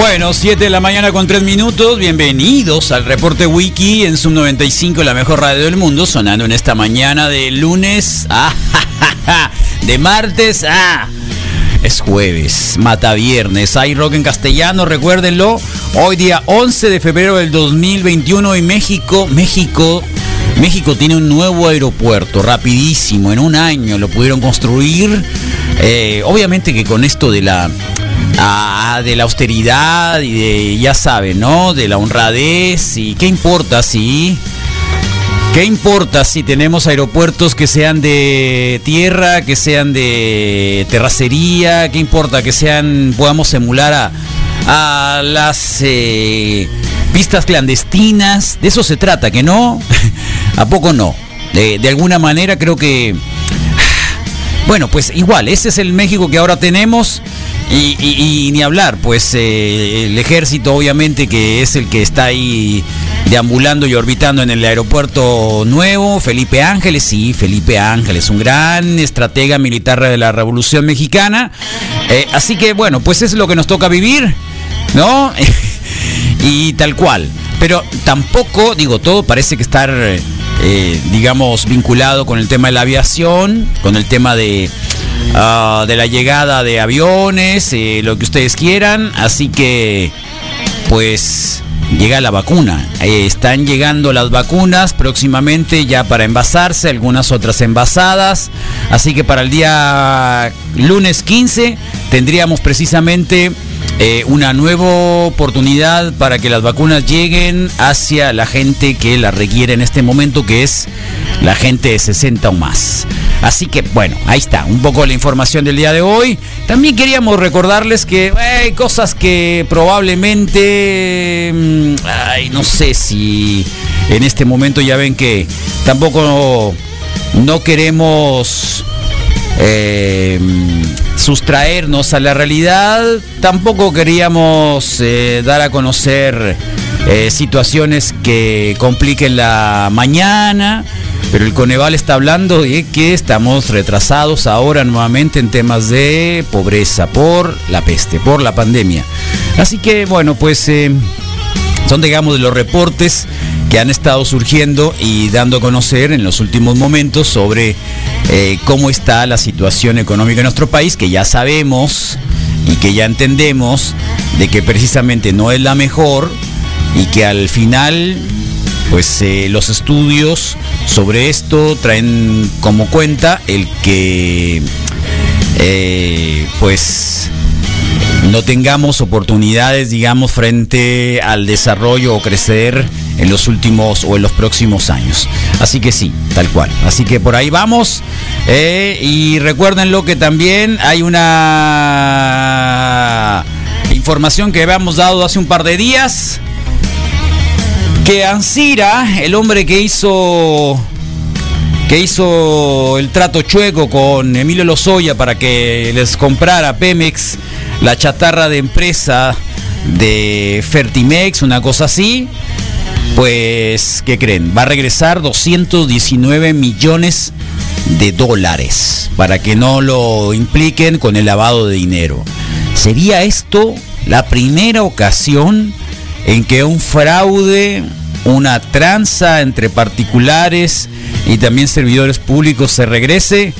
Bueno, 7 de la mañana con 3 minutos. Bienvenidos al reporte Wiki en Sub 95, la mejor radio del mundo, sonando en esta mañana de lunes. Ah, de martes. Ah, es jueves, mata viernes. Hay rock en castellano, recuérdenlo. Hoy día 11 de febrero del 2021 en México, México. México tiene un nuevo aeropuerto, rapidísimo, en un año lo pudieron construir. Eh, obviamente que con esto de la Ah, de la austeridad y de, ya saben, ¿no? De la honradez y qué importa si... ¿Qué importa si tenemos aeropuertos que sean de tierra, que sean de terracería? ¿Qué importa que sean, podamos emular a, a las eh, pistas clandestinas? De eso se trata, ¿que no? ¿A poco no? De, de alguna manera creo que... Bueno, pues igual, ese es el México que ahora tenemos. Y, ni hablar, pues eh, el ejército obviamente que es el que está ahí deambulando y orbitando en el aeropuerto nuevo, Felipe Ángeles, sí, Felipe Ángeles, un gran estratega militar de la Revolución Mexicana. Eh, así que bueno, pues es lo que nos toca vivir, ¿no? y tal cual. Pero tampoco, digo, todo parece que estar, eh, digamos, vinculado con el tema de la aviación, con el tema de Ah, de la llegada de aviones, eh, lo que ustedes quieran. Así que, pues, llega la vacuna. Eh, están llegando las vacunas próximamente ya para envasarse, algunas otras envasadas. Así que para el día lunes 15 tendríamos precisamente eh, una nueva oportunidad para que las vacunas lleguen hacia la gente que las requiere en este momento, que es la gente de 60 o más. Así que bueno, ahí está, un poco la información del día de hoy. También queríamos recordarles que hay cosas que probablemente, mm, ay, no sé si en este momento ya ven que tampoco no queremos eh, sustraernos a la realidad, tampoco queríamos eh, dar a conocer eh, situaciones que compliquen la mañana, pero el Coneval está hablando de que estamos retrasados ahora nuevamente en temas de pobreza por la peste, por la pandemia. Así que bueno, pues son digamos de los reportes que han estado surgiendo y dando a conocer en los últimos momentos sobre eh, cómo está la situación económica en nuestro país, que ya sabemos y que ya entendemos de que precisamente no es la mejor y que al final pues eh, los estudios sobre esto traen como cuenta el que eh, pues no tengamos oportunidades, digamos, frente al desarrollo o crecer en los últimos o en los próximos años. Así que sí, tal cual. Así que por ahí vamos. Eh, y recuérdenlo que también hay una información que habíamos dado hace un par de días. Que Ansira, el hombre que hizo que hizo el trato chueco con Emilio Lozoya para que les comprara Pemex la chatarra de empresa de Fertimex, una cosa así, pues, ¿qué creen? Va a regresar 219 millones de dólares, para que no lo impliquen con el lavado de dinero. ¿Sería esto la primera ocasión en que un fraude, una tranza entre particulares y también servidores públicos se regrese?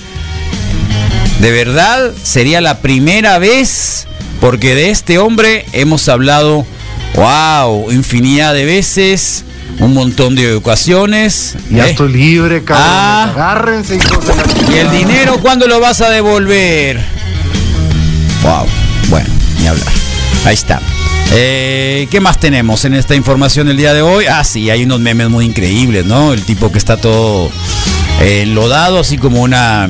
De verdad, sería la primera vez, porque de este hombre hemos hablado, wow, infinidad de veces, un montón de ocasiones. Ya ¿eh? estoy libre, cabrón. Ah. Agárrense, hijos de la ¿Y el dinero cuándo lo vas a devolver? Wow, bueno, ni hablar. Ahí está. Eh, ¿Qué más tenemos en esta información del día de hoy? Ah, sí, hay unos memes muy increíbles, ¿no? El tipo que está todo enlodado, así como una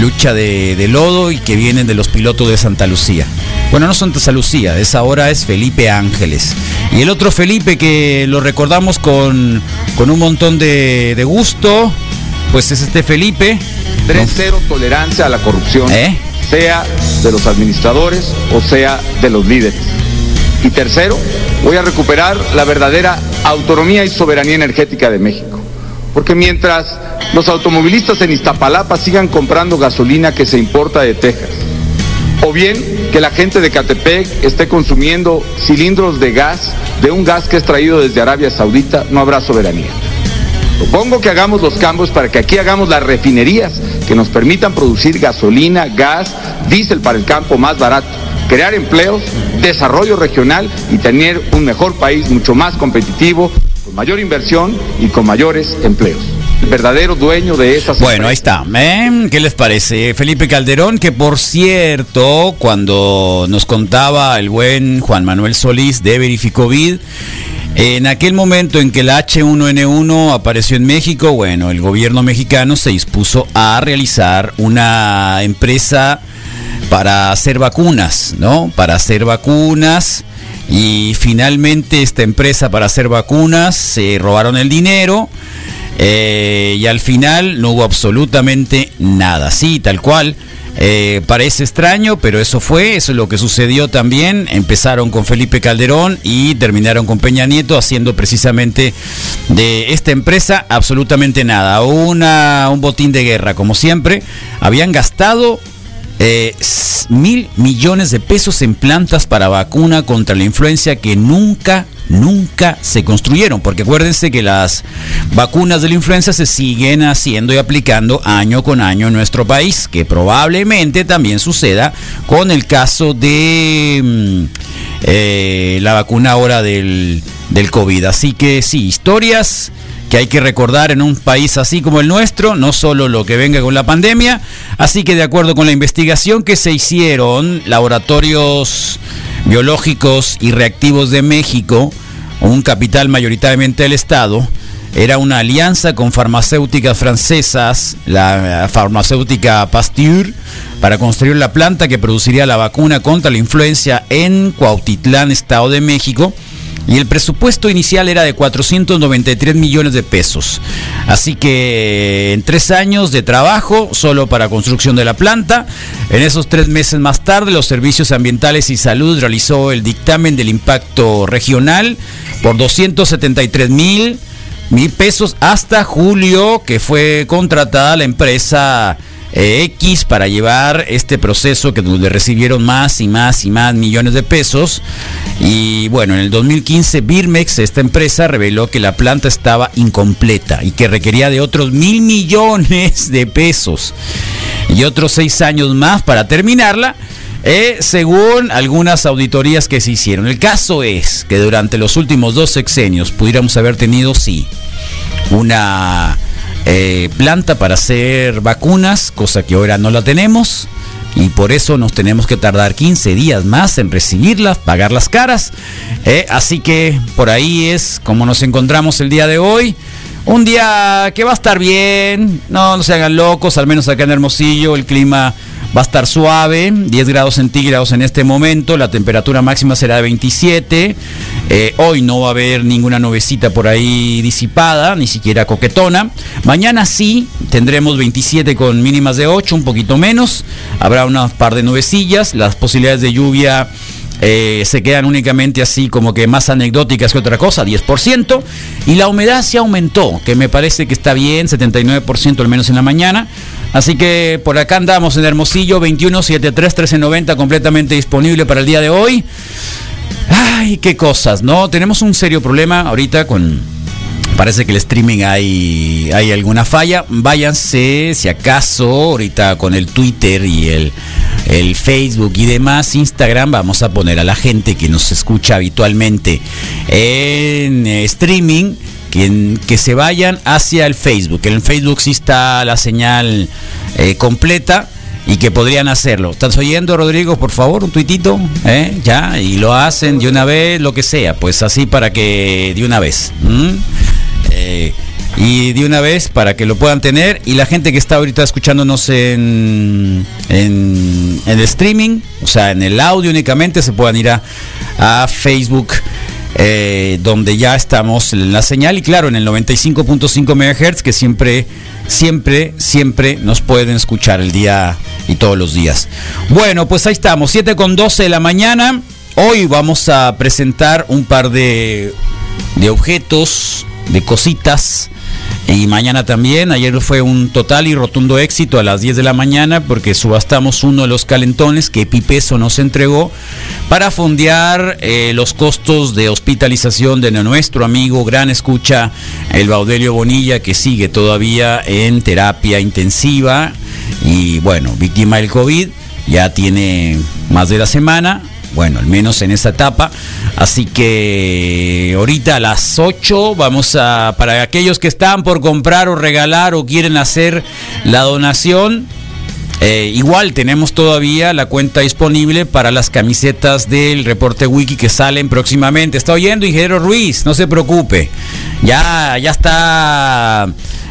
lucha de, de lodo y que vienen de los pilotos de Santa Lucía. Bueno, no son de Santa Lucía, esa hora es Felipe Ángeles. Y el otro Felipe que lo recordamos con, con un montón de, de gusto, pues es este Felipe. 3-0 tolerancia a la corrupción, ¿Eh? sea de los administradores o sea de los líderes. Y tercero, voy a recuperar la verdadera autonomía y soberanía energética de México. Porque mientras los automovilistas en Iztapalapa sigan comprando gasolina que se importa de Texas, o bien que la gente de Catepec esté consumiendo cilindros de gas, de un gas que es traído desde Arabia Saudita, no habrá soberanía. Propongo que hagamos los cambios para que aquí hagamos las refinerías que nos permitan producir gasolina, gas, diésel para el campo más barato, crear empleos, desarrollo regional y tener un mejor país mucho más competitivo, mayor inversión y con mayores empleos. El verdadero dueño de esas Bueno, ahí está. ¿eh? ¿Qué les parece? Felipe Calderón, que por cierto, cuando nos contaba el buen Juan Manuel Solís de Verificovid, en aquel momento en que la H1N1 apareció en México, bueno, el gobierno mexicano se dispuso a realizar una empresa para hacer vacunas, ¿no? Para hacer vacunas. Y finalmente esta empresa para hacer vacunas se robaron el dinero. Eh, y al final no hubo absolutamente nada. Sí, tal cual. Eh, parece extraño, pero eso fue, eso es lo que sucedió también. Empezaron con Felipe Calderón y terminaron con Peña Nieto haciendo precisamente de esta empresa absolutamente nada. Una, un botín de guerra, como siempre. Habían gastado eh, mil millones de pesos en plantas para vacuna contra la influencia que nunca, nunca se construyeron. Porque acuérdense que las vacunas de la influenza se siguen haciendo y aplicando año con año en nuestro país. Que probablemente también suceda con el caso de mm, eh, la vacuna ahora del, del COVID. Así que sí, historias que hay que recordar en un país así como el nuestro, no solo lo que venga con la pandemia. Así que de acuerdo con la investigación que se hicieron, laboratorios biológicos y reactivos de México, un capital mayoritariamente del Estado, era una alianza con farmacéuticas francesas, la farmacéutica Pasteur, para construir la planta que produciría la vacuna contra la influencia en Cuautitlán, Estado de México y el presupuesto inicial era de 493 millones de pesos. Así que en tres años de trabajo solo para construcción de la planta, en esos tres meses más tarde los servicios ambientales y salud realizó el dictamen del impacto regional por 273 mil mil pesos hasta julio que fue contratada la empresa X para llevar este proceso que donde recibieron más y más y más millones de pesos y bueno en el 2015 Birmex esta empresa reveló que la planta estaba incompleta y que requería de otros mil millones de pesos y otros seis años más para terminarla eh, según algunas auditorías que se hicieron. El caso es que durante los últimos dos sexenios pudiéramos haber tenido, sí, una eh, planta para hacer vacunas, cosa que ahora no la tenemos. Y por eso nos tenemos que tardar 15 días más en recibirlas, pagar las caras. Eh, así que por ahí es como nos encontramos el día de hoy. Un día que va a estar bien, no, no se hagan locos, al menos acá en Hermosillo el clima va a estar suave, 10 grados centígrados en este momento, la temperatura máxima será de 27, eh, hoy no va a haber ninguna nubecita por ahí disipada, ni siquiera coquetona, mañana sí tendremos 27 con mínimas de 8, un poquito menos, habrá unas par de nubecillas, las posibilidades de lluvia eh, se quedan únicamente así como que más anecdóticas que otra cosa, 10%. Y la humedad se aumentó, que me parece que está bien, 79% al menos en la mañana. Así que por acá andamos en Hermosillo 2173 1390 completamente disponible para el día de hoy. Ay, qué cosas, ¿no? Tenemos un serio problema ahorita con parece que el streaming hay, hay alguna falla. Váyanse, si acaso, ahorita con el Twitter y el, el Facebook y demás, Instagram, vamos a poner a la gente que nos escucha habitualmente en streaming. Que, que, se vayan hacia el Facebook. En Facebook sí está la señal eh, completa y que podrían hacerlo. ¿Estás oyendo, Rodrigo? Por favor, un tuitito, ¿eh? Ya, y lo hacen de una vez, lo que sea, pues así para que de una vez. Eh, y de una vez para que lo puedan tener y la gente que está ahorita escuchándonos en, en, el streaming, o sea, en el audio únicamente, se puedan ir a, a Facebook. Eh, donde ya estamos en la señal y claro en el 95.5 MHz que siempre siempre siempre nos pueden escuchar el día y todos los días bueno pues ahí estamos 7 con 12 de la mañana hoy vamos a presentar un par de de objetos de cositas. Y mañana también, ayer fue un total y rotundo éxito a las 10 de la mañana porque subastamos uno de los calentones que Pipeso nos entregó para fondear eh, los costos de hospitalización de nuestro amigo gran escucha, el Baudelio Bonilla, que sigue todavía en terapia intensiva. Y bueno, víctima del COVID, ya tiene más de la semana, bueno, al menos en esa etapa. Así que ahorita a las 8 vamos a, para aquellos que están por comprar o regalar o quieren hacer la donación, eh, igual tenemos todavía la cuenta disponible para las camisetas del reporte wiki que salen próximamente. Está oyendo, ingeniero Ruiz, no se preocupe. Ya, ya está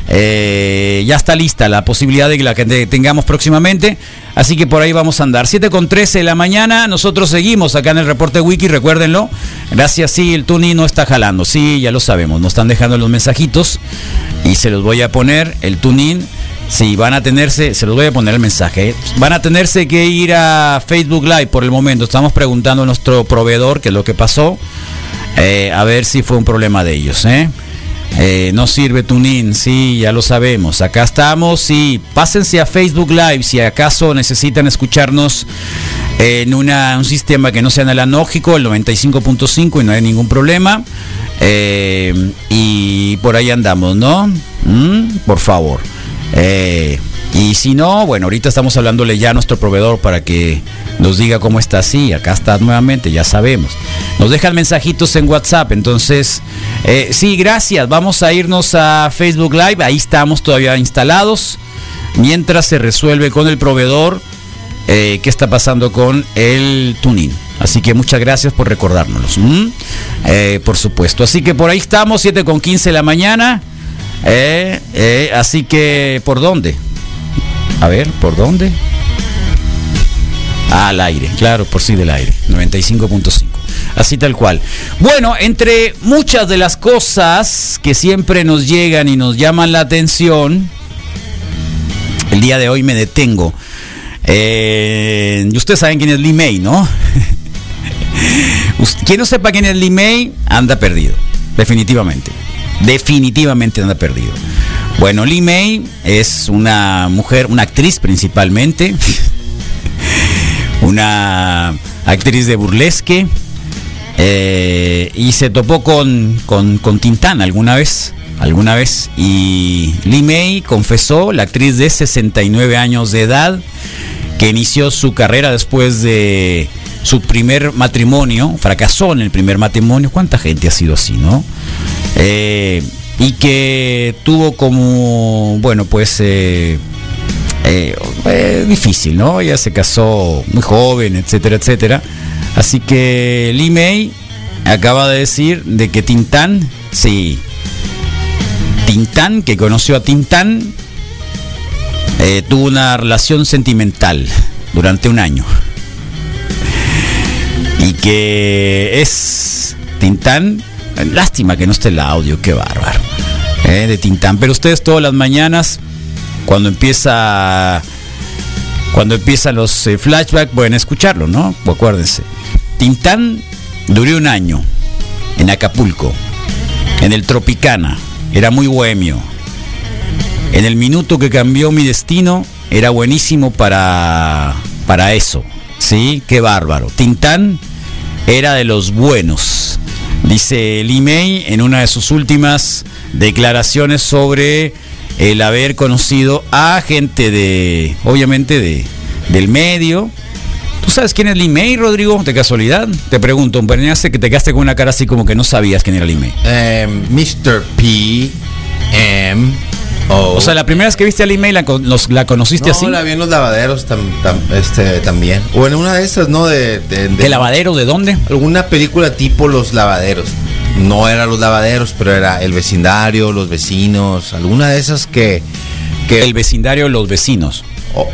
eh, ya está lista la posibilidad de que la que tengamos próximamente. Así que por ahí vamos a andar. 7 con 13 de la mañana. Nosotros seguimos acá en el reporte wiki, recuérdenlo. Gracias, sí, el Tuni no está jalando. Sí, ya lo sabemos. Nos están dejando los mensajitos. Y se los voy a poner. El tuning. Sí, van a tenerse, se los voy a poner el mensaje. ¿eh? Van a tenerse que ir a Facebook Live por el momento. Estamos preguntando a nuestro proveedor qué es lo que pasó. Eh, a ver si fue un problema de ellos, ¿eh? No sirve Tunin, sí, ya lo sabemos. Acá estamos, sí. Pásense a Facebook Live si acaso necesitan escucharnos en un sistema que no sea analógico, el 95.5 y no hay ningún problema. Y por ahí andamos, ¿no? ¿Mm? Por favor. Eh, y si no, bueno, ahorita estamos hablándole ya a nuestro proveedor para que nos diga cómo está así. Acá está nuevamente, ya sabemos. Nos dejan mensajitos en WhatsApp. Entonces, eh, sí, gracias. Vamos a irnos a Facebook Live. Ahí estamos todavía instalados. Mientras se resuelve con el proveedor eh, qué está pasando con el tuning. Así que muchas gracias por recordárnoslos. Eh, por supuesto. Así que por ahí estamos, 7 con 15 de la mañana. Así que, ¿por dónde? A ver, ¿por dónde? Al aire, claro, por sí del aire, 95.5. Así tal cual. Bueno, entre muchas de las cosas que siempre nos llegan y nos llaman la atención, el día de hoy me detengo. Eh, y ustedes saben quién es May, ¿no? Quien no sepa quién es May, anda perdido, definitivamente. Definitivamente anda perdido. Bueno, Lee May es una mujer, una actriz principalmente, una actriz de burlesque, eh, y se topó con, con, con, Tintán alguna vez, alguna vez, y Lee May confesó, la actriz de 69 años de edad, que inició su carrera después de su primer matrimonio, fracasó en el primer matrimonio, ¿cuánta gente ha sido así, no? Eh, y que tuvo como, bueno, pues eh, eh, eh, difícil, ¿no? Ella se casó muy joven, etcétera, etcétera. Así que Lee May acaba de decir de que Tintán, sí, Tintán, que conoció a Tintán, tuvo una relación sentimental durante un año. Y que es Tintán Lástima que no esté el audio, qué bárbaro. Eh, de Tintán. Pero ustedes todas las mañanas, cuando empieza. Cuando empiezan los eh, flashbacks, pueden escucharlo, ¿no? acuérdense. Tintán duró un año en Acapulco, en el Tropicana. Era muy bohemio. En el minuto que cambió mi destino, era buenísimo para, para eso. ¿Sí? Qué bárbaro. Tintán era de los buenos. Dice Lee May en una de sus últimas declaraciones sobre el haber conocido a gente de, obviamente, de, del medio. ¿Tú sabes quién es Lee May, Rodrigo? De casualidad. Te pregunto, me hace que te quedaste con una cara así como que no sabías quién era Lee May. Eh, Mr. P. M. O. O sea, la primera vez que viste a Lee May la, con- los- la conociste no, así. la vi en los lavaderos tam- tam- este, también. O en una de esas, ¿no? De, de, de- ¿De lavadero? ¿De dónde? Alguna película tipo Los Lavaderos. No era Los Lavaderos, pero era El Vecindario, Los Vecinos. Alguna de esas que. que El vecindario los vecinos. o-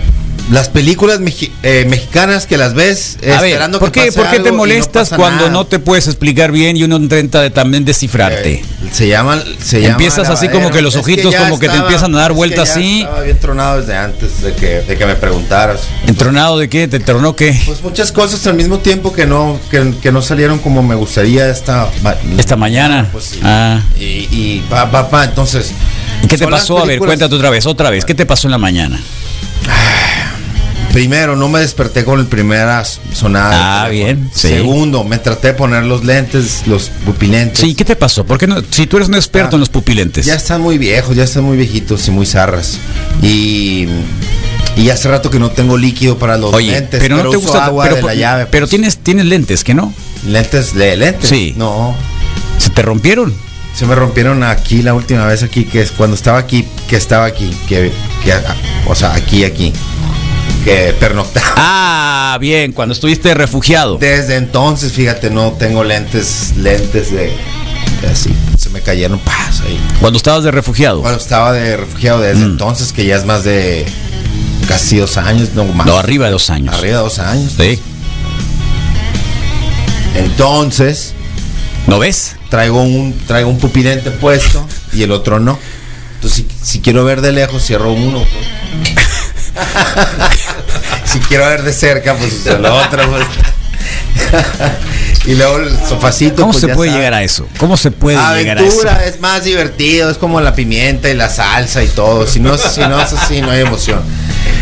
las películas eh, mexicanas que las ves A ver, esperando ¿por que qué, pase por qué te no molestas cuando nada? no te puedes explicar bien y uno intenta de también descifrarte? Eh, se llaman. Se llama Empiezas así como que los Es ojitos como que te empiezan a dar que vueltas así. Estaba bien tronado desde antes de que, de que me preguntaras. ¿Entronado de qué? ¿Te tronó qué? Pues muchas cosas al mismo tiempo que no, que, que no salieron como me gustaría esta, Esta mañana. Pues sí. Ah. Y, y pa, pa, pa, entonces. ¿Y ¿Qué te pasó? A ver, cuéntate otra vez, otra vez. ¿Qué te pasó en la mañana? Primero, no me desperté con el primera sonada. Ah, bien, sí. Segundo, me traté de poner los lentes, los pupilentes. Sí, ¿qué te pasó? ¿Por qué no? Si tú eres un experto Ah, en los pupilentes. Ya están muy viejos, ya están muy viejitos y muy zarras. Y, y hace rato que no tengo líquido para los Oye, lentes. pero no te uso gusta. agua pero de la llave. pero pues. tienes, tienes lentes, ¿que no? lentes de lentes. Sí. No. ¿Se te rompieron? Se me rompieron aquí la última vez aquí, que es cuando estaba aquí, que estaba aquí, que, que o sea, aquí, aquí, que pernoctaba. Ah, bien, cuando estuviste refugiado. Desde entonces, fíjate, no tengo lentes, lentes de, de así, se me cayeron, pas, ahí. Cuando estabas de refugiado. Cuando estaba de refugiado desde Mm. entonces, que ya es más de casi dos años, no más. No, arriba de dos años. Arriba de dos años. Sí. Entonces, ¿No ves? traigo un, traigo un pupilente puesto y el otro no. Entonces, si, si quiero ver de lejos, cierro uno. pues. si quiero ver de cerca, pues uso el otro. pues. y luego el sofacito. ¿Cómo pues, se ya puede sabes. llegar a eso? ¿Cómo se puede llegar a eso? Aventura es más divertido, es como la pimienta y la salsa y todo. Si no, es- si no es así, no hay emoción.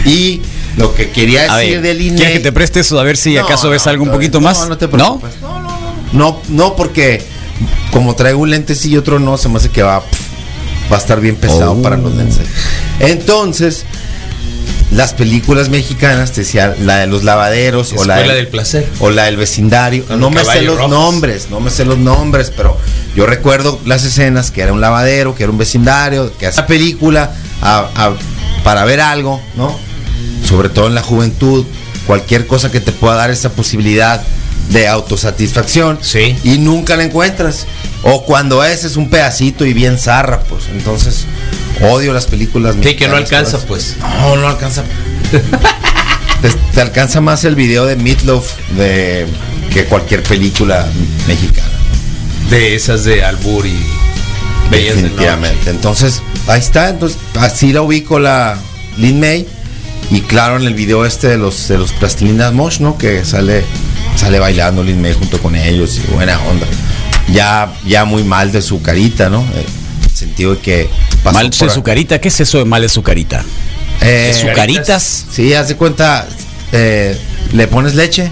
Y lo que quería A decir ver, del INE. ¿quieres que te preste eso a ver si No, acaso ves no, algo un poquito más? No, no te preocupes. No, no, no. No, no, porque como traigo un lente sí y otro no, se me hace que va, va a estar bien pesado Oh. para los lentes. Entonces, las películas mexicanas, te decía, la de los lavaderos o la del- del placer. o la del vecindario. Con no me sé los rojos. nombres, no me sé los nombres, pero yo recuerdo las escenas que era un lavadero, que era un vecindario, que esa película a- a- para ver algo, ¿no? Sobre todo en la juventud, cualquier cosa que te pueda dar esa posibilidad de autosatisfacción Sí. y nunca la encuentras. O cuando es, es un pedacito y bien zarra, pues. Entonces, odio las películas Sí, que no alcanza, todas. pues. No, no alcanza. te, te alcanza más el video de Meatloaf de que cualquier película mexicana. De esas de Albur y Bellas de Definitivamente. Entonces, ahí está. Entonces, así la ubico la Lin May. Y claro, en el video este de los de los plastilinas Mosh, ¿no? Que sale sale bailando Lin May junto con ellos y buena onda. Ya ya muy mal de su carita, ¿no? Eh, sentido de que Mal de su carita, ¿qué es eso de mal de su carita? Eh, ¿De su caritas? Sí, haz de cuenta, eh, le pones leche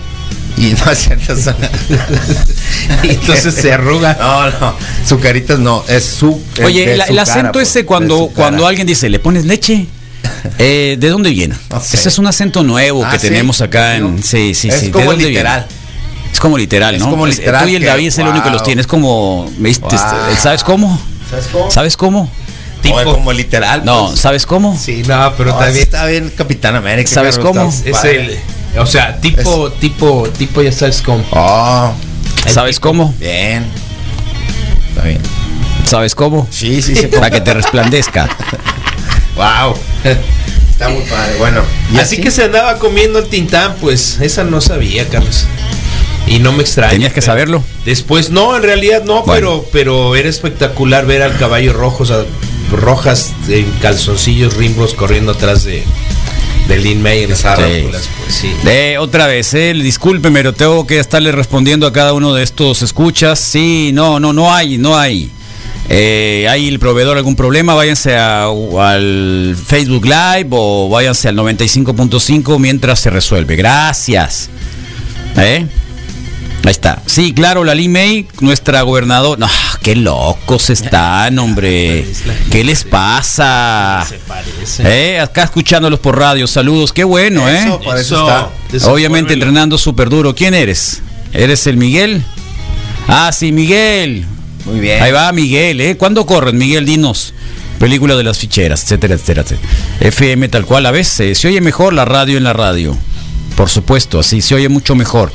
y no es cierto. eso- Y entonces se arruga. No, no, su caritas no, es su. eh, Oye, de el, su el cara, acento pues, ese de cuando, cuando alguien dice, ¿le pones leche? Eh, ¿De dónde viene? No sé. Ese es un acento nuevo Ah, que ¿sí? tenemos acá en... ¿No? Sí, sí, Es sí. ¿De como dónde literal. viene? Es como literal, Es ¿no? como Es- literal Tú y el que- David es el único que los tiene. Es como... Wow. ¿Sabes cómo? ¿Sabes cómo? ¿Sabes cómo? Tipo, como literal. No, pues. ¿sabes cómo? Sí, no, pero No, también está bien Capitán América. ¿Sabes cómo? es el. O sea, tipo, tipo, tipo, ya sabes cómo. Oh, ¿Sabes tipo. cómo? bien. Está bien. ¿Sabes cómo? Sí, sí, sí. Para que te resplandezca. wow. Está muy padre. Bueno, y así, que se andaba comiendo el tintán, pues esa no sabía, Carlos. Y no me extraña. Tenías que saberlo. Después, no, en realidad no, Bueno. pero, pero era espectacular ver al caballo rojo, o sea, rojas en calzoncillos rimbos corriendo atrás de, de Lin May en Sí. películas, pues sí. Eh, otra vez, eh, discúlpeme, pero tengo que estarle respondiendo a cada uno de estos escuchas. Sí, no, no, no hay, no hay. Eh, ¿Hay el proveedor algún problema? Váyanse a- al Facebook Live o váyanse al 95.5 mientras se resuelve. Gracias. ¿Eh? Ahí está. Sí, claro, la May, nuestra gobernadora. No, qué locos están, hombre. ¿Qué les pasa? Se parece. Eh, acá escuchándolos por radio. Saludos, qué bueno, ¿eh? Eso, para eso está. Obviamente entrenando súper duro. ¿Quién eres? ¿Eres el Miguel? Ah, sí, Miguel. Muy bien. Ahí va Miguel, ¿eh? ¿Cuándo corren, Miguel? Dinos. Película de las ficheras, etcétera, etcétera. etcétera. FM tal cual, a veces se oye mejor la radio en la radio. Por supuesto, así se oye mucho mejor.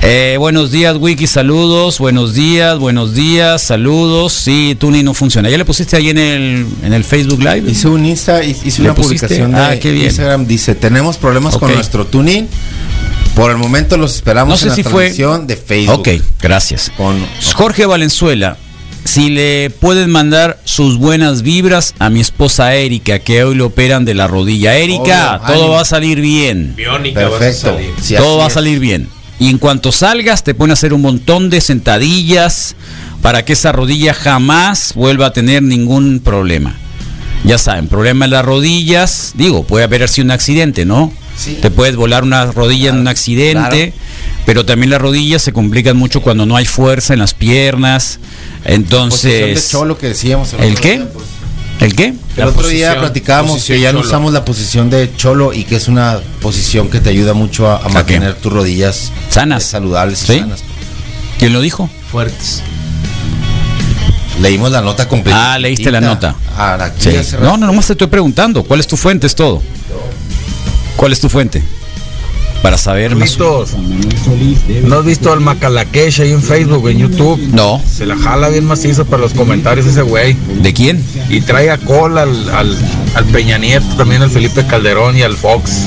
Eh, buenos días, Wiki, saludos. Buenos días, buenos días, saludos. Sí, Tuni no funciona. ¿Ya le pusiste ahí en el, en el Facebook Live? Hice un Insta, hice ¿Le una pusiste? publicación de Ah, qué bien. Instagram. Dice, tenemos problemas con nuestro tuning. Por el momento los esperamos No sé en la si fue- transmisión de Facebook. Ok, gracias. Con, Jorge Valenzuela, si le pueden mandar sus buenas vibras a mi esposa Erika, que hoy le operan de la rodilla. Erika, Obvio, todo ánimo. va a salir bien. Biónica vas a Perfecto. salir. Sí, todo va a salir bien. Y en cuanto salgas, te ponen a hacer un montón de sentadillas para que esa rodilla jamás vuelva a tener ningún problema. Ya saben, problema en las rodillas, digo, puede haber sido un accidente, ¿no? Sí. Te puedes volar una rodilla en un accidente, pero también las rodillas se complican mucho cuando no hay fuerza en las piernas. Posición de Entonces, cholo que decíamos. ¿El otro qué? pues. ¿el qué? El La otro día platicábamos que ya no usamos la posición de cholo y que es una posición que te ayuda mucho a, a mantener tus rodillas Sanas. eh, saludables y ¿Sí? sanas. ¿Quién lo dijo? Fuertes. Leímos la nota completa. Ah, leíste la nota. Ah, aquí Sí. No, no, nomás te estoy preguntando. ¿Cuál es tu fuente? Es todo. ¿Cuál es tu fuente? Para saber más. ¿no has visto al Macalakesh ahí en Facebook, en YouTube? No. Se la jala bien macizo para los comentarios ese güey. ¿De quién? Y trae a cola al, al, al Peña Nieto, también al Felipe Calderón y al Fox.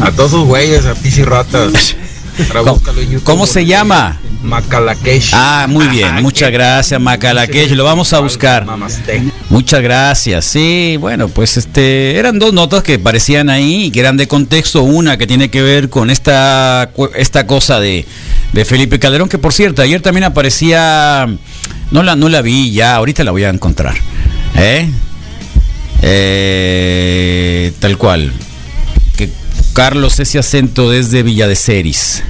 A todos esos güeyes, a pichi ratas. Ahora ¿Cómo, cómo se llama? Macalakesh. Ah, muy bien. Muchas gracias, Macalaquesh. Lo vamos a buscar. Namaste. Muchas gracias. Sí, bueno, pues este eran dos notas que parecían ahí y que eran de contexto. Una que tiene que ver con esta esta cosa de, de Felipe Calderón, que por cierto, ayer también aparecía. No la, no la vi ya, ahorita la voy a encontrar. ¿Eh? Eh, tal cual. Que Carlos ese acento desde Villa de Ceris.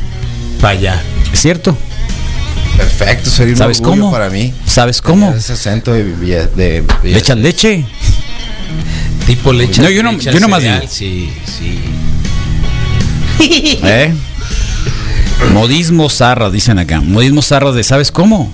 Para allá. ¿Es cierto? Perfecto, sería un ¿Sabes orgullo cómo? para mí. ¿Sabes cómo? Ese acento de, de, Villa- ¿Le echan leche? Tipo leche. No, yo no- yo nomás cereal, digo. Sí, sí. ¿Eh? Modismo zarra, dicen acá. Modismo zarra de ¿sabes cómo?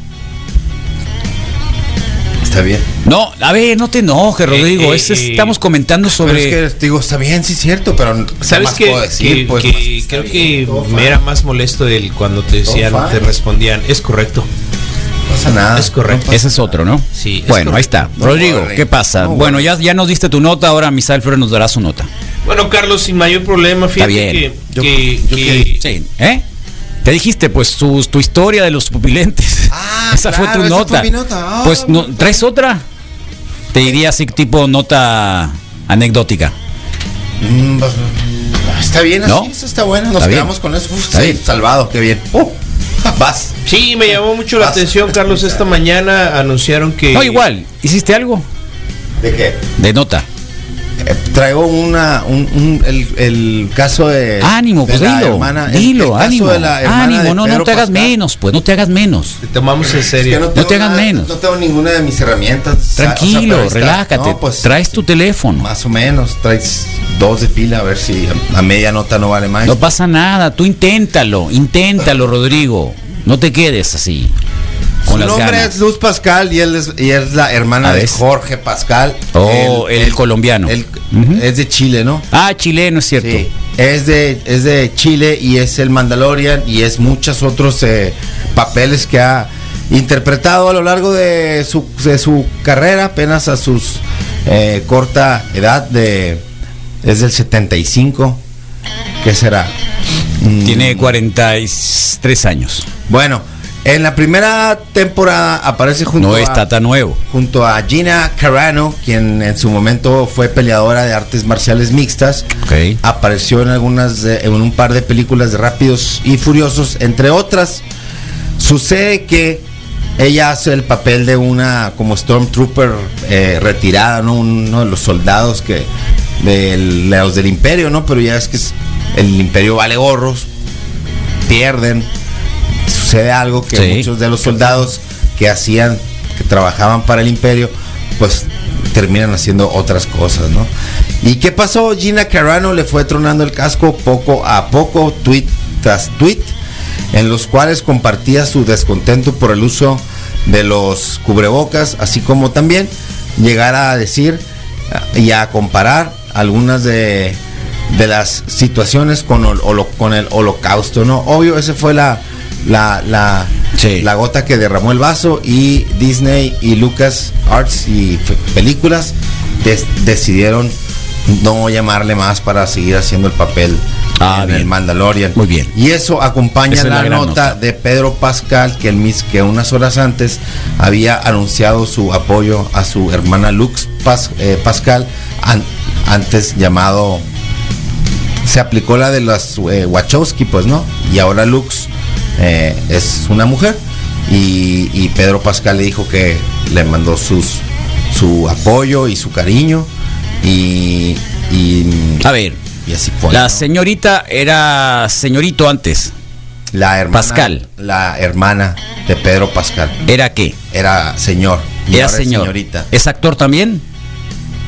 Está bien. No, a ver, no te enojes, Rodrigo. eh, es- es- eh. estamos comentando Pero sobre. es que digo, está bien, sí es cierto, pero ¿qué ¿Sabes qué? que, pues? que Está creo bien, que me era más molesto el cuando te decían, te respondían, es correcto. No pasa nada. Es correcto. no Ese es otro, ¿no? Sí, es Bueno, ahí está. No Rodrigo. ¿qué pasa? No bueno, ya, ya nos diste tu nota, ahora Misael Flores nos dará su nota. Bueno, Carlos, sin mayor problema, fíjate bien. que, Yo- que- yo que- Sí, ¿eh? Te dijiste, pues, tu, tu historia de los pupilentes. Ah, esa fue tu esa nota. fue mi nota. Ah, pues, no, ¿traes otra? Te diría así, tipo nota anecdótica. Mm, vas- Está bien así, ¿No? eso está bueno. Nos Está bien. quedamos con eso. Uf, Está sí, bien. salvado, qué bien. Uh, vas. Sí, me llamó mucho la Vas. atención, Carlos. Esta mañana anunciaron que. No, igual. ¿Hiciste algo? ¿De qué? De nota. Eh, traigo una, un, un- el, el caso de. Ánimo, de pues la dilo. hermana- dilo, el ánimo. de la hermana Ánimo, de no, no te hagas Pascal. menos, pues no te hagas menos. Te tomamos en Es que serio. no, te hagas nada- menos. No tengo ninguna de mis herramientas. O sea, Tranquilo, relájate. No, pues, Traes tu teléfono. Más o menos, traes dos de pila a ver si a, a media nota no vale más. No pasa nada, tú inténtalo, inténtalo, Rodrigo. No te quedes así. Con Su nombre ganas. es Luz Pascal y él es, y es la hermana Ah, de. Jorge Pascal. Oh, el colombiano. Es de Chile, ¿no? Ah, chileno, es cierto. Sí, es de, es de Chile y es el Mandalorian y es muchos otros eh, papeles que ha interpretado a lo largo de su, de su carrera, apenas a sus eh, corta edad de es del 75. ¿Qué será? Mm, Tiene 43 años. Bueno, en la primera temporada aparece junto No a está tan nuevo. junto a Gina Carano, quien en su momento fue peleadora de artes marciales mixtas. Apareció en algunas, de- en un par de películas de Rápidos y Furiosos, entre otras. Sucede que ella hace el papel de una como Stormtrooper eh, retirada, ¿no? Uno de los soldados que de los del imperio, ¿no? Pero ya es que el imperio vale gorros, pierden, sucede algo que Sí. muchos de los soldados que hacían, que trabajaban para el imperio, pues terminan haciendo otras cosas, ¿no? ¿Y qué pasó? Gina Carano le fue tronando el casco poco a poco, tweet tras tweet, en los cuales compartía su descontento por el uso de los cubrebocas, así como también llegar a decir y a comparar algunas de, de las situaciones con, holo- con el holocausto, ¿no? Obvio, esa fue la, la, la, Sí. la gota que derramó el vaso y Disney y Lucas Arts y películas des- decidieron no llamarle más para seguir haciendo el papel Ah, en bien. el Mandalorian. Muy bien. Y eso acompaña es la nota, nota. de Pedro Pascal, que, el mis, que unas horas antes había anunciado su apoyo a su hermana Lux Pas- eh, Pascal, an- antes llamado. Se aplicó la de las eh, Wachowski, pues no. Y ahora Lux eh, es una mujer. Y, y Pedro Pascal le dijo que le mandó sus, su apoyo y su cariño. Y. y A ver, y así fue. la ¿no? señorita era señorito antes. La hermana, Pascal. La hermana de Pedro Pascal. ¿Era qué? Era señor. Era señor. señorita. ¿Es actor también?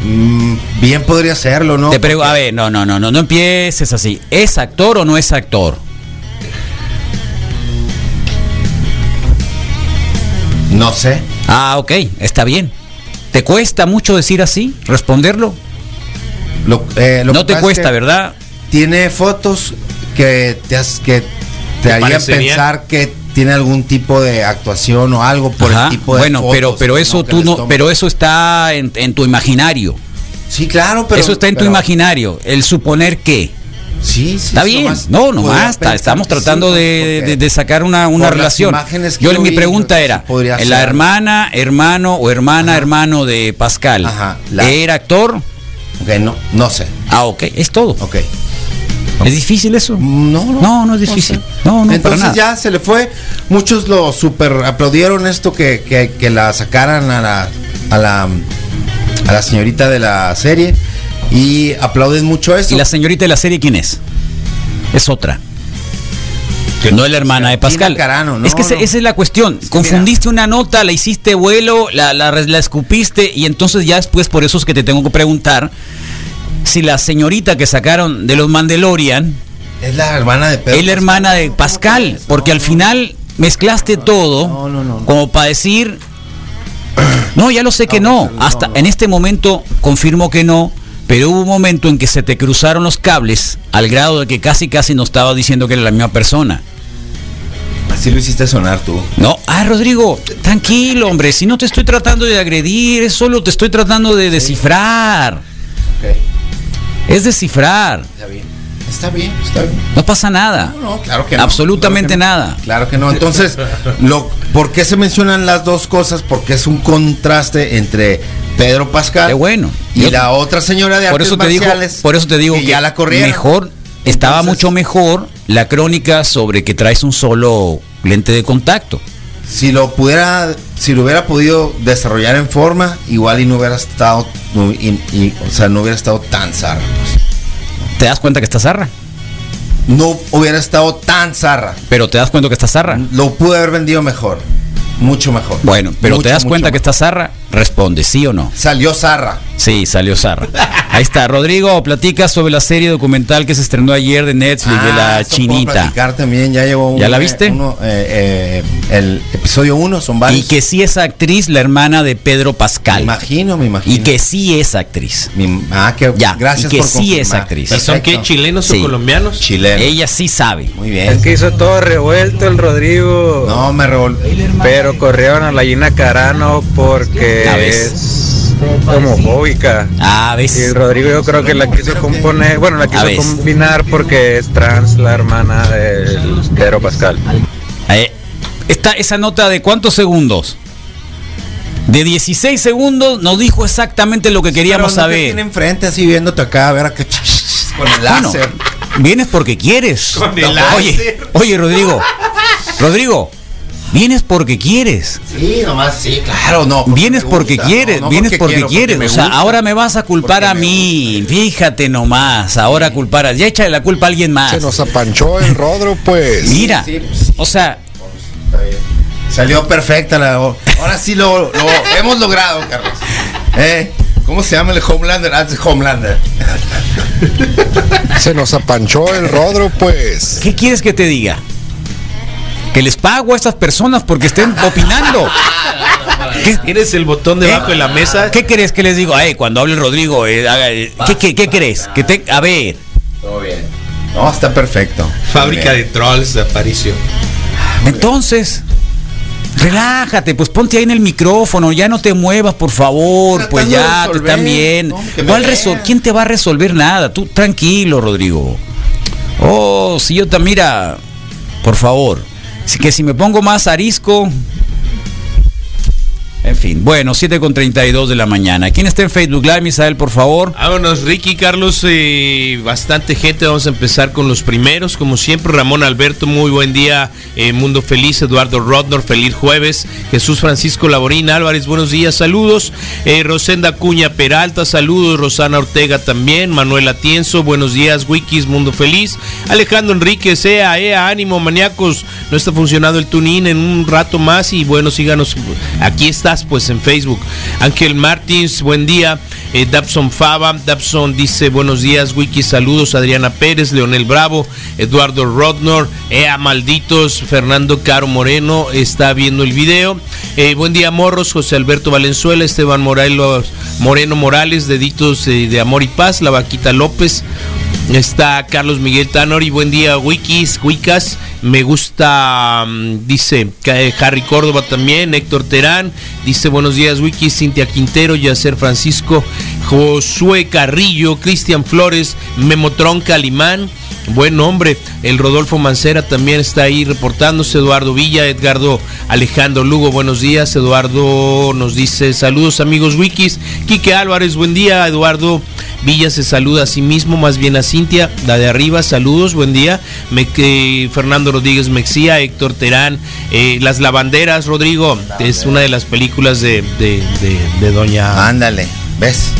Mm, bien podría serlo, ¿no? Te a ver, no, no, no, no, no empieces así. ¿Es actor o no es actor? No sé. Ah, ok, está bien. ¿Te cuesta mucho decir así? ¿Responderlo? Lo, eh, lo no te es cuesta, que ¿verdad? Tiene fotos que te, has- que te harían pensar que tiene algún tipo de actuación o algo por Ajá. el tipo de bueno, pero, fotos, pero eso tú no, pero eso está en, en tu imaginario. Sí, claro, pero. eso está en tu imaginario. El suponer que. Sí, sí. Está bien. nomás No, nomás. está- estamos sí, tratando ¿no? de, sacar una, relación. Yo, mi vi, pregunta sí era, la ser. hermana, hermano o hermana, Ajá. hermano de Pascal, Ajá, la- ¿era actor? Ok, no, no sé. Ah, ok, es todo. Ok. ¿Es difícil eso? No, no. No, no es difícil. sé. No, no, para Entonces nada. ya se le fue. Muchos lo super aplaudieron esto que, que- que la sacaran a la, a la a la señorita de la serie y aplauden mucho eso. ¿Y la señorita de la serie quién es? Es otra. No es la hermana de Pascal. Carano, no, es que no. esa es la cuestión. Confundiste una nota, la hiciste vuelo, la, la, la escupiste y entonces ya después por eso es que te tengo que preguntar si la señorita que sacaron de los Mandalorian es la hermana de Pedro es la hermana de Pascal, porque al final mezclaste todo No, no, no, no. como para decir, no, ya lo sé que no, no, hasta en este momento confirmo que no, pero hubo un momento en que se te cruzaron los cables al grado de que casi casi no estaba diciendo que era la misma persona. Así lo hiciste sonar tú. No, ah, Rodrigo, tranquilo, hombre, si no te estoy tratando de agredir, es solo te estoy tratando de descifrar. Ok, Es descifrar, está bien. Está bien, está bien. no pasa nada. No, claro que no. Absolutamente claro que no. nada. Claro que no. Entonces, lo, ¿por qué se mencionan las dos cosas? Porque es un contraste entre Pedro Pascal Qué bueno. y Yo- la otra señora de por artes eso te digo, por eso te digo que, que, ya la corrieron. mejor estaba Entonces, mucho mejor la crónica sobre que traes un solo lente de contacto. Si lo pudiera, si lo hubiera podido desarrollar en forma, igual y no hubiera estado, no- y- y- o sea, no hubiera estado tan zarra. pues. ¿Te das cuenta que está zarra? No hubiera estado tan zarra. Pero te das cuenta que está zarra. Lo pude haber vendido mejor, mucho mejor. Bueno, pero Mucho, te das cuenta que está zarra, responde, ¿sí o no? salió zarra. Sí, salió zarra. Ahí está, Rodrigo, platica sobre la serie documental que se estrenó ayer de Netflix de Ah, la eso puedo chinita. platicar también, ya llegó ¿Ya la eh, viste? uno, eh, eh, el episodio 1 son Y varios. que sí es actriz, la hermana de Pedro me Pascal. imagino, me imagino. Y que sí es actriz. Mi- ah, que Ya, gracias y que por sí es actriz. ¿Y son qué? ¿Chilenos Sí. o colombianos? Chileno. Ella sí sabe. Muy bien. Es que hizo todo revuelto el Rodrigo. No, me revol... Pero corrieron a la Gina Carano porque. Es homofóbica. Ah, Y ves. el Rodrigo yo creo que la quiso componer, bueno, la A quiso combinar porque es trans la hermana de Pedro Pascal. Eh, está esa nota de cuántos segundos? De 16 segundos nos dijo exactamente lo que queríamos Pero no te saber. enfrente así viéndote acá, a ver a qué con el Bueno, láser. vienes porque quieres. Con el oye, láser. oye, Rodrigo. Rodrigo, Vienes porque quieres. Sí, nomás, sí, claro, no. porque Vienes porque gusta, quieres, no, no vienes porque, quiero, quieres. o sea, ahora me vas a culpar Porque a mí. Fíjate nomás, ahora culpar a... Ya échale la culpa a alguien más. Se nos apanchó el rodro, pues. Mira, Sí, pues, sí. o sea, Salió perfecta la. Ahora sí lo, lo hemos logrado, Carlos. ¿Eh? ¿Cómo se llama el Homelander? Ah, Homelander. Se nos apanchó el rodro, pues. ¿qué quieres que te diga? Que les pago a estas personas porque estén opinando. ¿Qué, Tienes el botón debajo de la mesa. ¿Qué crees que les digo? Ay, cuando hable Rodrigo, eh, haga, eh, ¿qué, qué, qué crees? Que te, a ver, Todo bien. No, está perfecto. Fábrica de trolls de aparición. entonces, relájate, pues ponte ahí en el micrófono, ya no te muevas, por favor, Tratando pues ya, te resolver, están bien. no, ¿Cuál resol- ¿Quién te va a resolver nada? Tú tranquilo, Rodrigo. Oh, si yo te mira, por favor, que si me pongo más arisco. En fin, bueno, 7 con 32 de la mañana. ¿Quién está en Facebook Live, Misael, por favor? Vámonos, Ricky, Carlos, eh, bastante gente. Vamos a empezar con los primeros. Como siempre, Ramón Alberto, muy buen día. eh, Mundo Feliz, Eduardo Rodnor, feliz jueves. Jesús Francisco Laborín Álvarez, buenos días, saludos. Eh, Rosenda Cuña Peralta, saludos. Rosana Ortega también. Manuel Atienzo, buenos días. Wikis, Mundo Feliz. Alejandro Enríquez, ea, ea, ánimo, maníacos. No está funcionando el tune en un rato más. Y bueno, síganos. Aquí pues, en Facebook. Ángel Martins, buen día. Eh, Dabson Fava, Dabson dice buenos días, Wiki, saludos, Adriana Pérez, Leonel Bravo, Eduardo Rodnor, Ea Malditos, Fernando Caro Moreno está viendo el video. Eh, buen día, Morros, José Alberto Valenzuela, Esteban Moreno Morales, Deditos eh, de Amor y Paz, La Vaquita López, Está Carlos Miguel Tanori, buen día, Wikis, Wicas. Me gusta, mm, dice eh, Harry Córdoba también, Héctor Terán, dice buenos días, Wikis, Cintia Quintero, Yacer Francisco, Josué Carrillo, Cristian Flores, Memotron Calimán. Buen nombre, el Rodolfo Mancera también está ahí reportándose, Eduardo Villa, Edgardo Alejandro Lugo, buenos días, Eduardo nos dice saludos amigos Wikis, Quique Álvarez, buen día, Eduardo Villa se saluda a sí mismo, más bien a Cintia, la de arriba, saludos, buen día. Me, que Fernando Rodríguez Mexía, Héctor Terán, eh, Las Lavanderas, Rodrigo, es una de las películas de- de Doña Ándale, ¿ves?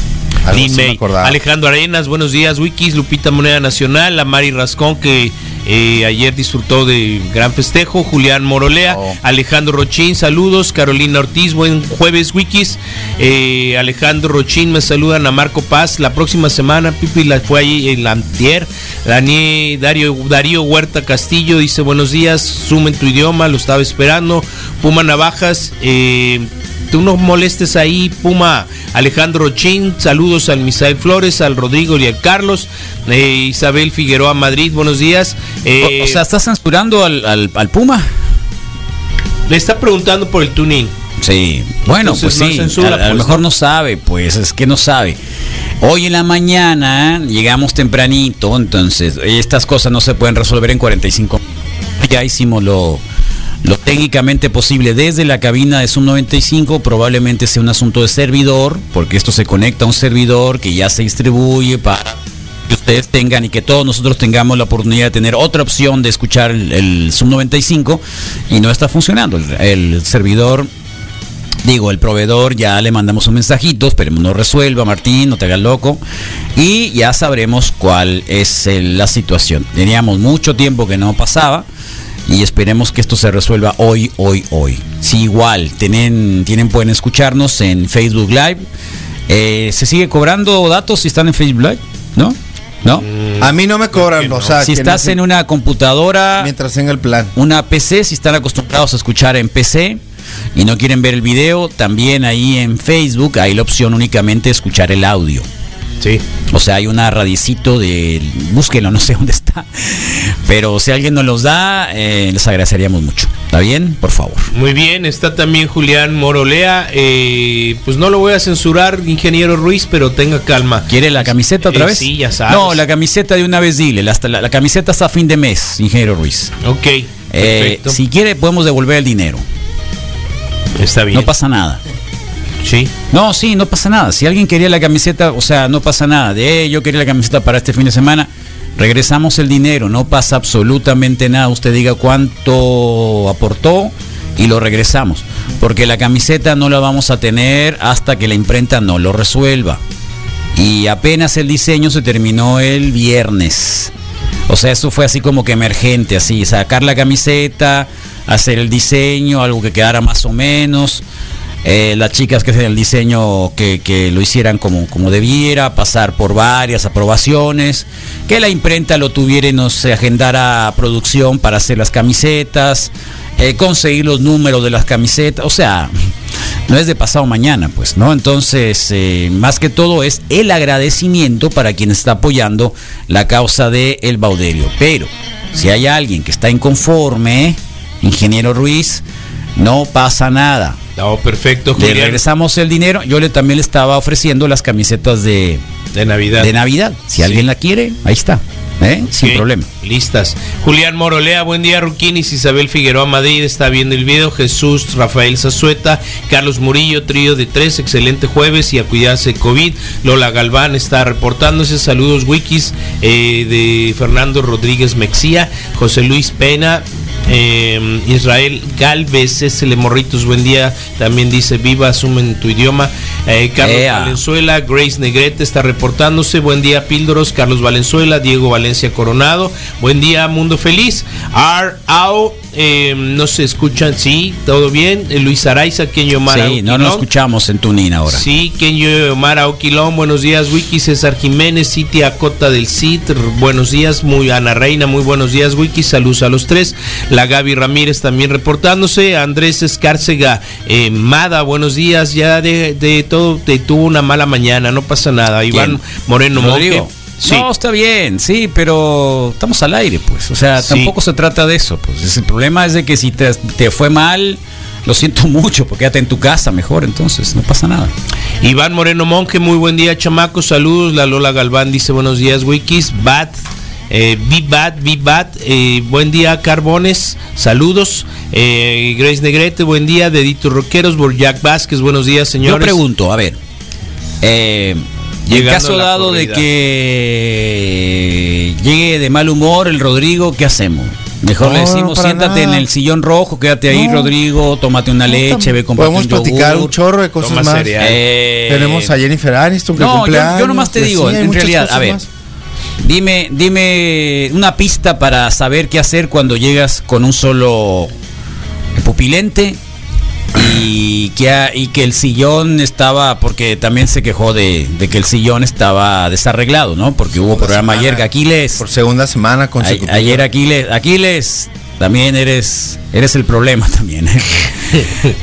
Alejandro Arenas, buenos días, Wikis, Lupita Moneda Nacional, la Mari Rascón, que eh, ayer disfrutó de gran festejo, Julián Morolea, Oh. Alejandro Rochín, saludos, Carolina Ortiz, buen jueves, Wikis, Eh, Alejandro Rochín, me saludan a Marco Paz, la próxima semana, Pipi la fue ahí en la antier, Dani, Darío, Darío Huerta Castillo dice buenos días, suma en tu idioma, lo estaba esperando, Puma Navajas, eh, Tú no molestes ahí, Puma. Alejandro Chin, saludos al Misael Flores, al Rodrigo y al Carlos. Eh, Isabel Figueroa Madrid, buenos días. Eh, o, o sea, ¿estás censurando al, al- al Puma? le está preguntando por el tuning. Sí, bueno, Entonces, pues sí, censura, a, a lo pues, mejor ¿no? no sabe, pues es que no sabe. Hoy en la mañana llegamos tempranito, entonces estas cosas no se pueden resolver en 45 Ya hicimos lo, lo técnicamente posible desde la cabina de Zoom 95, probablemente sea un asunto de servidor, porque esto se conecta a un servidor que ya se distribuye para que ustedes tengan y que todos nosotros tengamos la oportunidad de tener otra opción de escuchar el, el Zoom 95 y no está funcionando. El, el servidor Digo, el proveedor ya le mandamos un mensajito, esperemos no resuelva, Martín, no te hagas loco. Y ya sabremos cuál es la situación. Teníamos mucho tiempo que no pasaba y esperemos que esto se resuelva hoy, hoy, hoy. Si igual tienen, tienen pueden escucharnos en Facebook Live. Eh, ¿Se sigue cobrando datos si están en Facebook Live? ¿No? ¿No? A mí no me cobran, o sea, si estás no- en una computadora, mientras tenga el plan. una PC, si están acostumbrados a escuchar en PC y no quieren ver el video, también ahí en Facebook hay la opción únicamente de escuchar el audio. Sí. O sea, hay una radicito de. Búsquenlo, no sé dónde está. Pero si alguien nos los da, eh, les agradeceríamos mucho. ¿Está bien? Por favor. Muy bien, está también Julián Morolea. eh, pues no lo voy a censurar, ingeniero Ruiz, pero tenga calma. ¿Quiere la camiseta otra Eh, vez? sí, ya sabes. No, la camiseta de una vez dile. La, la, la camiseta hasta fin de mes, ingeniero Ruiz. Ok, Eh, perfecto. si quiere, podemos devolver el dinero. está bien. No pasa nada. Sí. No, sí, no pasa nada. Si alguien quería la camiseta, o sea, no pasa nada. De "Eh, yo quería la camiseta para este fin de semana, regresamos el dinero, no pasa absolutamente nada. Usted diga cuánto aportó y lo regresamos. Porque la camiseta no la vamos a tener hasta que la imprenta no lo resuelva. Y apenas el diseño se terminó el viernes. O sea, eso fue así como que emergente, así, sacar la camiseta, hacer el diseño, algo que quedara más o menos. Eh, las chicas que hacen el diseño que, que lo hicieran como, como debiera, pasar por varias aprobaciones, que la imprenta lo tuviera y nos agendara producción para hacer las camisetas, eh, conseguir los números de las camisetas, o sea, no es de pasado mañana, pues, ¿no? Entonces, eh, más que todo es el agradecimiento para quien está apoyando la causa de El Baudelio. Pero, si hay alguien que está inconforme, ingeniero Ruiz, no pasa nada. No, perfecto, Le Julián. regresamos el dinero. Yo le también le estaba ofreciendo las camisetas de, De Navidad. de Navidad. Si alguien la quiere, ahí está. ¿eh? Sin problema. Listas. Julián Morolea, buen día, Ruquinis. Isabel Figueroa Madrid está viendo el video. Jesús Rafael Zazueta, Carlos Murillo, trío de tres, excelente jueves y a cuidarse COVID. Lola Galván está reportándose. Saludos, wikis eh, de Fernando Rodríguez Mexía, José Luis Pena. Eh, Israel Galvez, ese Morritos, buen día. También dice viva, asumen tu idioma. Eh, Carlos Ea. Valenzuela, Grace Negrete está reportándose. Buen día, Píldoros. Carlos Valenzuela, Diego Valencia Coronado. Buen día, Mundo Feliz. Ar Ao, eh, no se escuchan, sí, todo bien. Eh, Luis Araiza, Kenyo Mara. Sí, no nos escuchamos en Tunín ahora. Sí, Kenyo Mara Oquilón, buenos días, Wiki César Jiménez, City Acota del CIT, buenos días, muy Ana Reina, muy buenos días, Wiki, saludos a los tres, la Gaby Ramírez también reportándose, Andrés Escárcega, eh, Mada, buenos días, ya de, de todo, te tuvo una mala mañana, no pasa nada, Iván Moreno Rodrigo. Monge. Sí. No, está bien, sí, pero estamos al aire, pues. O sea, Sí. tampoco se trata de eso. Pues el problema es de que si te, te fue mal, lo siento mucho, porque quédate en tu casa mejor, entonces no pasa nada. Iván Moreno Monje, muy buen día, chamacos, saludos. La Lola Galván dice buenos días, Wikis. Bat, eh, Be Bad, Be Bad, eh, buen día, Carbones, saludos. Eh, Grace Negrete, buen día. Deditos Roqueros, Borjack Vázquez, buenos días, señores. Yo pregunto, a ver, eh, en Llegando caso dado de que llegue de mal humor el Rodrigo, ¿qué hacemos? Mejor le decimos, no, siéntate nada. en el sillón rojo, quédate ahí, No. Rodrigo, tómate una leche, ve con Podemos platicar un chorro de cosas más. cereal. Tenemos a Jennifer Aniston que Eh, No, yo, nomás te y digo, en realidad, a ver, más. Dime, dime una pista para saber qué hacer cuando llegas con un solo pupilente y que, ha- y que el sillón estaba, porque también se quejó de, de que el sillón estaba desarreglado, ¿no? Porque hubo programa semana. ayer, Aquiles, Por segunda semana a- consecutiva. ayer Aquiles, Aquiles, también eres, eres el problema también.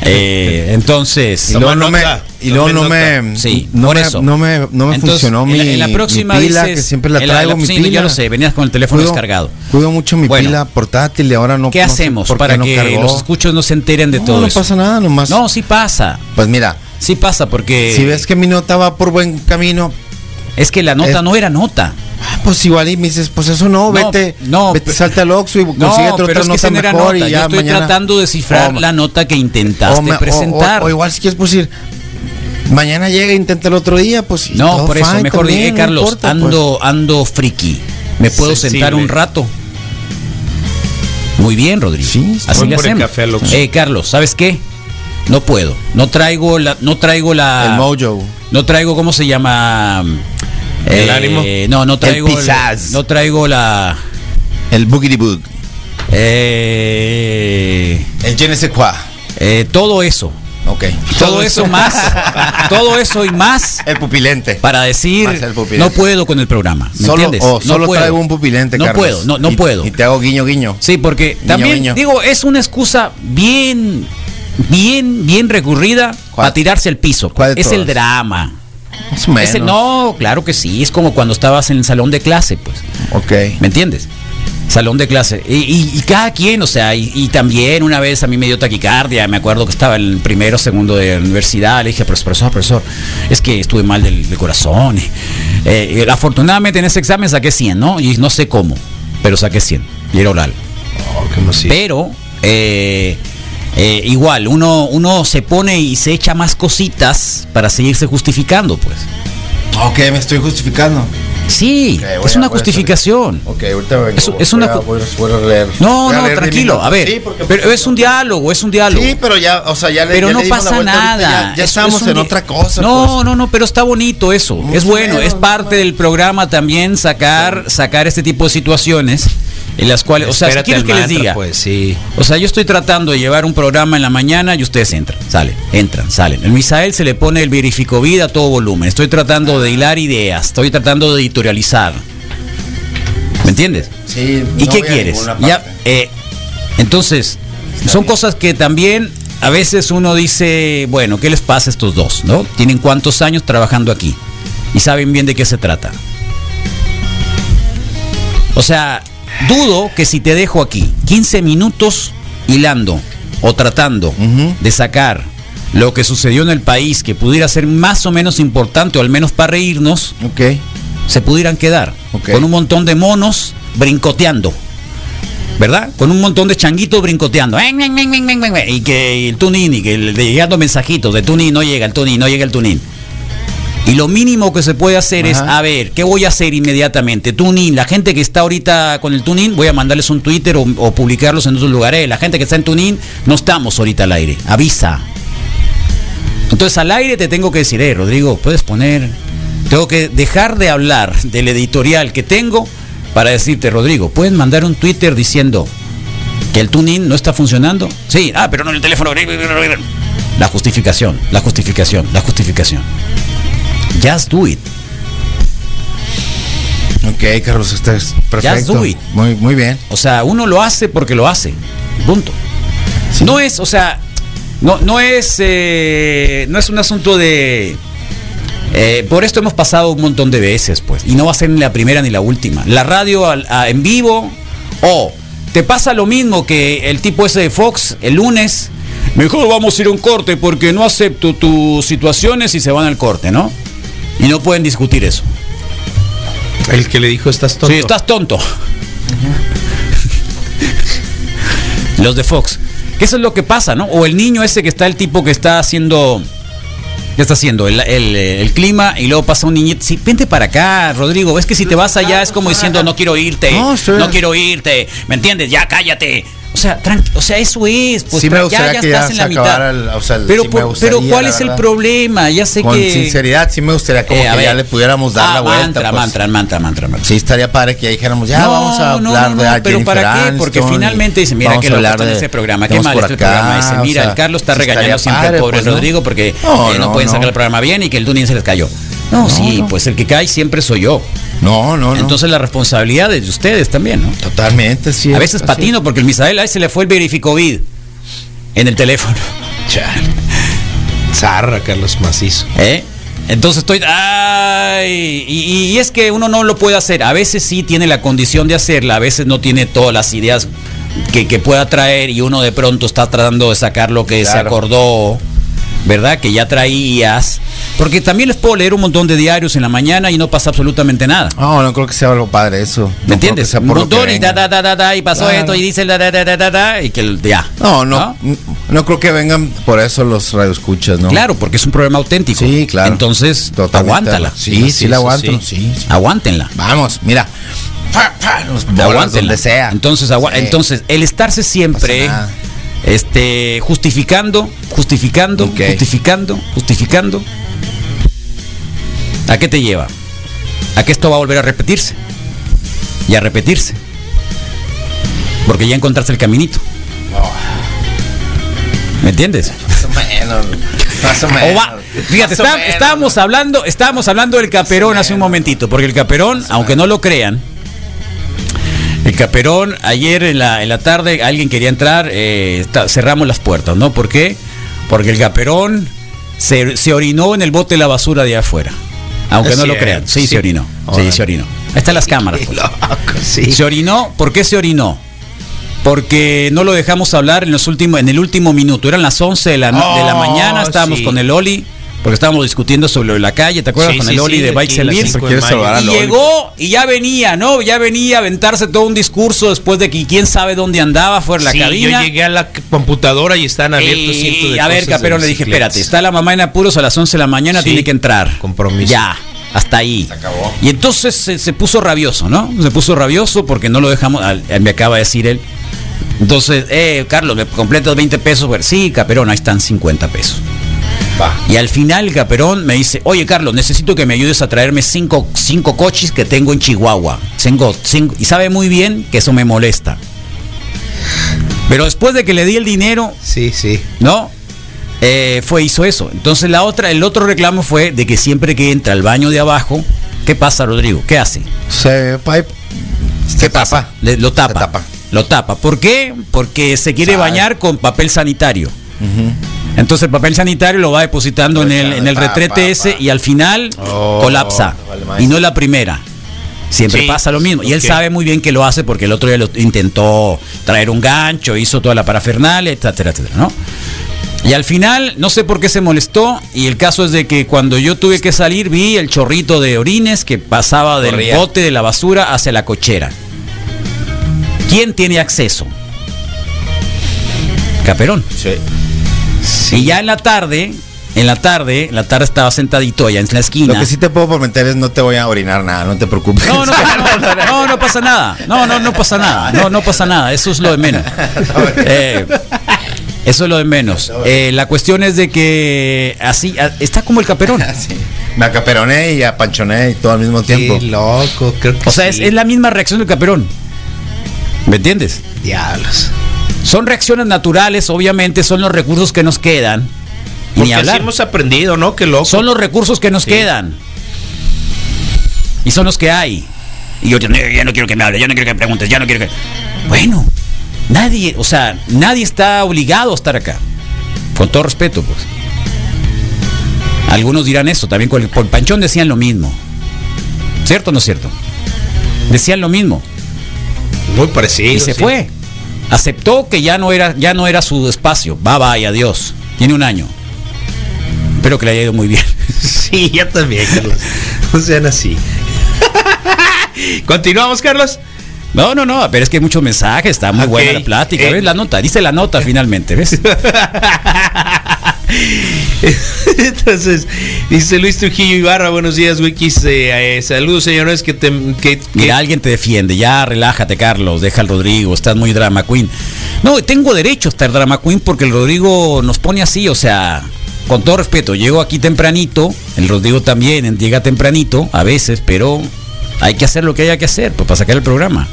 Eh, entonces, Y luego no me, y luego no me, Sí, no por me, eso. no me, no me Entonces, funcionó en mi, la- en la próxima mi pila, dices- que siempre la traigo, la- mi sí, pila. ya lo sé, venías con el teléfono Cuido- descargado. Cuido mucho mi Bueno. pila portátil y ahora no ¿Qué no sé hacemos por para no que los escuchos no se enteren de No, todo no eso? pasa nada, nomás. No, sí pasa. Pues mira, Sí pasa porque si ves que mi nota va por buen camino, es que la nota Es- no era nota. Pues igual y me dices, pues eso no, No, vete, no, vete, pe- salta al Oxxo y No, consigue otra, pero es que nota no mejor nota. y Yo ya estoy mañana. tratando de descifrar la nota que o intentaste me- presentar. O, o igual si quieres pues ir mañana llega e intenta el otro día, pues no, todo por eso, fine mejor también, dije, no Carlos, importa, pues. ando, ando friki. ¿Me puedo Sensible. sentar un rato? Muy bien, Rodrigo. Sí, Así le Por el hacemos. café al Oxxo. Eh, Carlos, ¿sabes qué? No puedo. No traigo la, no traigo la. El mojo. No traigo, ¿cómo se llama? ¿El ánimo? No, no traigo. El pizzazz. no traigo la. El boogity boog. eh, El je ne sais quoi. eh, todo eso. Ok. Todo eso más. todo eso y más. El pupilente. Para decir, el pupilente. no puedo con el programa. ¿me Solo, entiendes? o No solo puedo. traigo un pupilente, No Carlos. puedo, no, no Y- puedo. Y te hago guiño, guiño. Sí, porque también, guiño. digo, es una excusa bien, bien, bien recurrida para tirarse al piso. ¿Cuál de Es el drama. Más o menos. Es el- no, claro que sí. Es como cuando estabas en el salón de clase, pues. Ok. ¿Me entiendes? Salón de clase. Y, y- y cada quien, o sea, y, y también una vez a mí me dio taquicardia, me acuerdo que estaba en el primero, segundo de la universidad, le dije, "Pero, profesor, profesor, es que estuve mal del, del corazón. Eh, y afortunadamente en ese examen saqué 100, ¿no? Y no sé cómo, pero saqué 100. Y era oral. Oh. Pero, eh, eh, igual, uno, uno se pone y se echa más cositas para seguirse justificando, pues. Ok, me estoy justificando. Sí, es a- una justificación. Ok, ahorita vengo. Es- una a- ju- voy a- voy a leer. No, Voy a no, leer tranquilo. A ver, Sí, porque- pero es un diálogo, es un diálogo. Sí, pero ya, o sea, ya le pero ya no le dimos la pasa ahorita, nada. Ya, ya Es- estamos es en otra cosa. No, pues. no, no, pero está bonito eso. Es bueno, es parte del programa también sacar, sacar este tipo de situaciones en las cuales, o sea, si al que les diga, Pues sí. o sea, yo estoy tratando de llevar un programa en la mañana y ustedes entran, salen, entran, salen. El Misael se le pone el verifico vida a todo volumen. Estoy tratando de hilar ideas, estoy tratando de editorializar. ¿Me entiendes? Sí, ¿Y no qué quieres? Ya, eh, entonces, son cosas que también a veces uno dice, bueno, ¿qué les pasa a estos dos? ¿No? Tienen cuántos años trabajando aquí y saben bien de qué se trata. O sea, dudo que si te dejo aquí 15 minutos hilando o tratando de sacar lo que sucedió en el país que pudiera ser más o menos importante o al menos para reírnos, se pudieran quedar con un montón de monos brincoteando. ¿Verdad? Con un montón de changuitos brincoteando. Y que el tuning, y que llegando mensajitos de tuning no llega el tuning, no llega el tuning. Y lo mínimo que se puede hacer es, a ver, ¿qué voy a hacer inmediatamente? Tuning, la gente que está ahorita con el tuning, voy a mandarles un Twitter o, o publicarlos en otros lugares. La gente que está en tuning, no estamos ahorita al aire. Avisa. Entonces al aire te tengo que decir, eh, Rodrigo, puedes poner. Tengo que dejar de hablar del editorial que tengo para decirte, Rodrigo, puedes mandar un Twitter diciendo que el tuning no está funcionando. Sí, ah, pero no en el teléfono. La justificación, la justificación, la justificación. Just do it. Ok, Carlos, estás perfecto. do it. Muy, muy bien. O sea, uno lo hace porque lo hace. Punto. No es, o sea, no, no es, eh, no es un asunto de. eh, por esto hemos pasado un montón de veces, pues, y no va a ser ni la primera ni la última. La radio al- a- en vivo, o te pasa lo mismo que el tipo ese de Fox el lunes. Mejor vamos a ir a un corte porque no acepto tus situaciones y se van al corte, ¿no? Y no pueden discutir eso. El que le dijo estás tonto. Sí, estás tonto. Los de Fox. Que eso es lo que pasa, ¿no? O el niño ese que está el tipo que está haciendo. ¿Qué está haciendo? El, el- el clima y luego pasa un niñito. Sí, vente para acá, Rodrigo. Es que si te vas allá es como diciendo no quiero irte. No, No, estoy- quiero irte. ¿Me entiendes? Ya cállate. O sea, o sea, eso es. Pues Sí me gustaría que ya se acabara el- o sea, pero, sí por- pero ¿cuál la es el problema? Ya sé Con que. sinceridad, sí me gustaría como Eh, que ya ver. le pudiéramos dar Ah, la vuelta. Mantra, pues. mantra, mantra, mantra, mantra. Sí, estaría padre que ya dijéramos, ya No, vamos a no, hablar no, de pero Jennifer ¿para qué? Porque Aniston, finalmente dicen, mira que lo en de- ese programa, qué mal el acá, programa o Mira, el Carlos está regañando siempre al pobre pues. Rodrigo porque No, pueden sacar el programa bien y que el tuning se les cayó. No, sí, pues el que cae siempre soy yo. No, no, no. Entonces la responsabilidad es de ustedes también, ¿no? Totalmente, sí. A es veces así. patino porque el Misael ahí se le fue el verificovid en el teléfono. Chale. Zarra, Carlos Macizo. ¿Eh? Entonces estoy. ¡Ay! Y, y es que uno no lo puede hacer. A veces sí tiene la condición de hacerla, a veces no tiene todas las ideas que, que pueda traer y uno de pronto está tratando de sacar lo que se acordó, ¿verdad? Que ya traías. Porque también les puedo leer un montón de diarios en la mañana y no pasa absolutamente nada. No, no creo que sea algo padre eso. ¿Me entiendes? Un montón y da, da, da, da, da, y pasó Claro. esto y dice da, da, da, da, da, da, y que ya. No, no, no, creo que vengan por eso los radioescuchas, ¿no? Claro, porque es un problema auténtico. Sí, claro. Entonces, Totalmente. aguántala. Sí, sí, la aguanto. sí. Sí, sí. Aguántenla. Vamos, mira. Pa, los donde sea. Entonces, Sí. entonces, el estarse siempre. Este, justificando, justificando, justificando, justificando. ¿A qué te lleva? A que esto va a volver a repetirse. Y a repetirse. Porque ya encontraste el caminito. ¿Me entiendes? Más o menos. Más o menos. O va- fíjate, Más o está- menos. estábamos hablando, estábamos hablando del caperón hace un momentito, porque el caperón, aunque no lo crean, el caperón ayer en la, en la tarde alguien quería entrar, eh, está- cerramos las puertas, ¿no? ¿Por qué? Porque el caperón se, se orinó en el bote de la basura de afuera. Aunque Es no lo crean. Sí, sí. se orinó. Sí, se orinó. Ahí están las cámaras. pues. Loco, sí. Se orinó, ¿por qué se orinó? Porque no lo dejamos hablar en los últimos, en el último minuto. Eran las 11 de la, de la Oh, mañana, estábamos sí. con el Oli, porque estábamos discutiendo sobre la calle, ¿te acuerdas? Sí, con sí, el Oli sí, de de Bikes aquí and a las Beats. cinco de Quiere mayo. salvar al Y llegó y ya venía, ¿no? Ya venía a aventarse todo un discurso después de que quién sabe dónde andaba fuera de la Sí, cabina. yo llegué a la computadora y están abiertos cientos Y de a ver, de Caperón, le dije, espérate, está la mamá en apuros a las 11 de la mañana, Sí, tiene que entrar. compromiso. Ya. Hasta ahí. Se acabó. Y entonces se, se puso rabioso, ¿no? Se puso rabioso porque no lo dejamos, al- me acaba de decir él. Entonces, eh, Carlos, ¿me completas 20 pesos? Pues, sí, Caperón, ahí están 50 pesos. Va. Y al final el Caperón me dice, oye Carlos, necesito que me ayudes a traerme cinco, cinco coches que tengo en Chihuahua. Tengo cinco- y sabe muy bien que eso me molesta. Pero después de que le di el dinero, Sí, sí. ¿no? Eh, fue, hizo eso. Entonces la otra, el otro reclamo fue de que siempre que entra al baño de abajo, ¿qué pasa, Rodrigo? ¿Qué hace? Se, pipe, se tapa. Le- lo tapa. Se tapa. Lo tapa. ¿Por qué? Porque se quiere Sabe. bañar con papel sanitario. Entonces el papel sanitario lo va depositando en el, en el retrete pa, ese y al final Oh, colapsa. vale y no es la primera. Siempre Sí, pasa lo mismo. Y él sabe muy bien que lo hace porque el otro día lo intentó traer un gancho, hizo toda la parafernalia, etcétera, etcétera, ¿no? Y al final, no sé por qué se molestó, y el caso es de que cuando yo tuve que salir, vi el chorrito de orines que pasaba del Corría. bote de la basura hacia la cochera. ¿Quién tiene acceso? Caperón. Sí. Y ya en la tarde, en la tarde, en la tarde estaba sentadito allá en la esquina. Lo que sí te puedo prometer es no te voy a orinar nada, no te preocupes. No, no, no, no, no pasa nada. No, no, no pasa nada. No, no pasa nada. Eso es lo de menos. Eh, eso es lo de menos. Eh, la cuestión es de que así está como el caperón. Me acaperoné y apanchoné y todo al mismo tiempo. Qué loco, creo que O sea, es, es la misma reacción del caperón. ¿Me entiendes? Diablos. Son reacciones naturales, obviamente, son los recursos que nos quedan. Y Porque ni así hemos aprendido, ¿no? Qué loco. Son los recursos que nos Sí. quedan. Y son los que hay. Y yo ya no quiero que me hables, ya no quiero que me preguntes, ya no quiero que. Bueno, nadie, o sea, nadie está obligado a estar acá. Con todo respeto, pues. Algunos dirán eso, también con el, con Panchón decían lo mismo. ¿Cierto o no es cierto? Decían lo mismo. Muy parecido. Y se sí. fue. Aceptó que ya no era, ya no era su espacio. Bye bye, adiós. Tiene un año. Espero que le haya ido muy bien. Sí, ya también, Carlos. No sean así. Continuamos, Carlos. No, no, no, pero es que hay muchos mensajes, está muy buena la plática. eh. ¿Ves la nota? Dice la nota finalmente, ¿ves? Entonces, dice Luis Trujillo Ibarra, buenos días, Wikis. eh, eh, saludos, señores, que te... Que, Mira, alguien te defiende. Ya, relájate, Carlos. Deja al Rodrigo. Estás muy drama queen. No, tengo derecho a estar drama queen porque el Rodrigo nos pone así. O sea, con todo respeto, llego aquí tempranito. El Rodrigo también llega tempranito, a veces, pero hay que hacer lo que haya que hacer pues, para sacar el programa.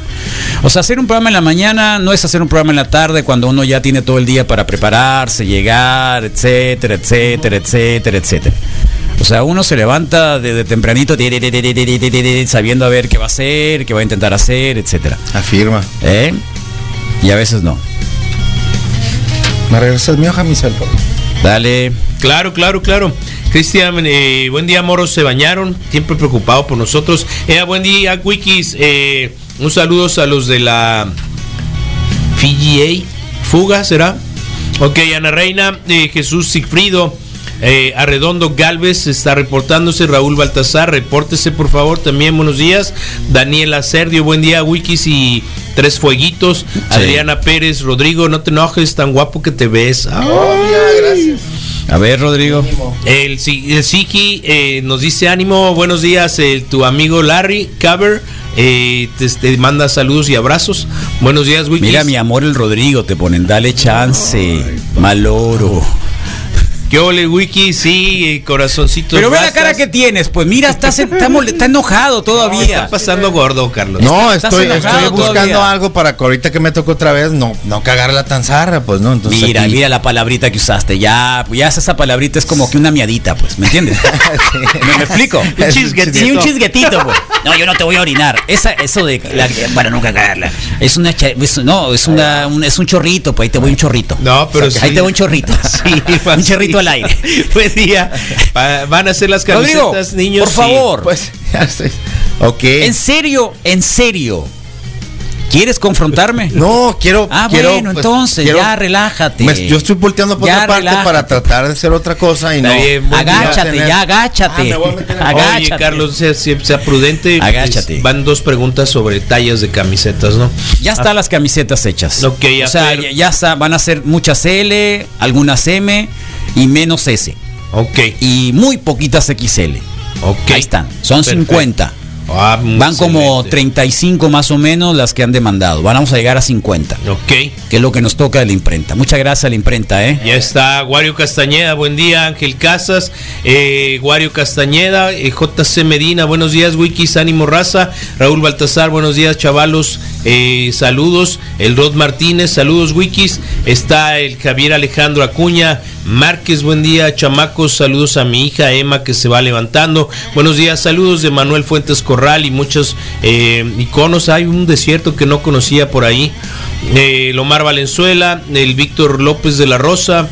O sea, hacer un programa en la mañana no es hacer un programa en la tarde cuando uno ya tiene todo el día para prepararse, llegar, etcétera, etcétera, etcétera, etcétera. O sea, uno se levanta desde tempranito sabiendo a ver qué va a hacer, qué va a intentar hacer, etcétera. Afirma. ¿Eh? Y a veces no. ¿Me regresas mi hoja, mi salto? Dale. Claro, claro, claro. Cristian, eh, buen día, moros. Se bañaron. Siempre preocupado por nosotros. Eh, buen día, Wikis. Eh, un saludo a los de la FGA, Fuga, ¿será? Ok, Ana Reina, eh, Jesús Sigfrido, eh, Arredondo Galvez está reportándose, Raúl Baltasar, repórtese por favor, también buenos días. Daniela Serdio, buen día, Wikis y Tres Fueguitos. Adriana Pérez, Rodrigo, no te enojes, tan guapo que te ves. Ay. gracias. A ver, Rodrigo. El, el Siki eh, nos dice ánimo, buenos días, tu amigo Larry Caber eh, te, te manda saludos y abrazos. Buenos días, Wikis. Mira, mi amor, el Rodrigo, te ponen, dale chance. Maloro. ¿Qué ole, Wiki? Sí, corazoncito. Pero ve la cara que tienes, pues mira, estás, está, mole- está enojado todavía. Está pasando gordo, Carlos. No, estoy, estoy buscando todavía. algo para que ahorita que me tocó otra vez no, no cagarla tan zarra, pues no. Entonces Mira, aquí- mira la palabrita que usaste. Ya, pues ya esa palabrita es como que una miadita, pues, ¿me entiendes? ¿Me, me explico? Un chisguetito. Sí, un chisguetito, pues. No, yo no te voy a orinar. Esa, eso de la- para nunca cagarla. Es una es- no, es una un, es un chorrito, pues ahí te voy un chorrito. No, pero Ahí sí. te voy un chorrito. Sí, un chorrito al aire. Buen día. Va- Van a hacer las Rodrigo, camisetas, niños. por favor. Pues, ya estoy. Ok. En serio, en serio. ¿Quieres confrontarme? No, quiero. Ah, quiero, bueno, pues, entonces, quiero- ya relájate. me- yo estoy volteando por Ya otra parte relájate. para tratar de hacer otra cosa y no. Bien. Agáchate, Tener- ya agáchate. Ah, me voy a meter en- Agáchate. Oye, Carlos, sea, sea- sea prudente. Agáchate. Van dos preguntas sobre tallas de camisetas, ¿no? Ya están las camisetas hechas. Ok, a o sea, ya, ya está- van a ser muchas L, algunas M y menos S. Ok. Y muy poquitas XL. Ok. Ahí están, son Perfecto. 50. Ah, Van como excelente. 35 más o menos las que han demandado. Vamos a llegar a 50, Ok. que es lo que nos toca de la imprenta. Muchas gracias a la imprenta, ¿eh? Ya está Guario Castañeda, buen día, Ángel Casas, eh, Guario Castañeda, eh, JC Medina, buenos días, Wikis, ánimo raza, Raúl Baltasar, buenos días, chavalos, eh, saludos, el Rod Martínez, saludos, Wikis, está el Javier Alejandro Acuña, Márquez, buen día, chamacos, saludos a mi hija Emma que se va levantando, buenos días, saludos de Manuel Fuentes Corral y muchos eh, iconos, hay un desierto que no conocía por ahí, eh, Lomar Valenzuela, el Víctor López de la Rosa,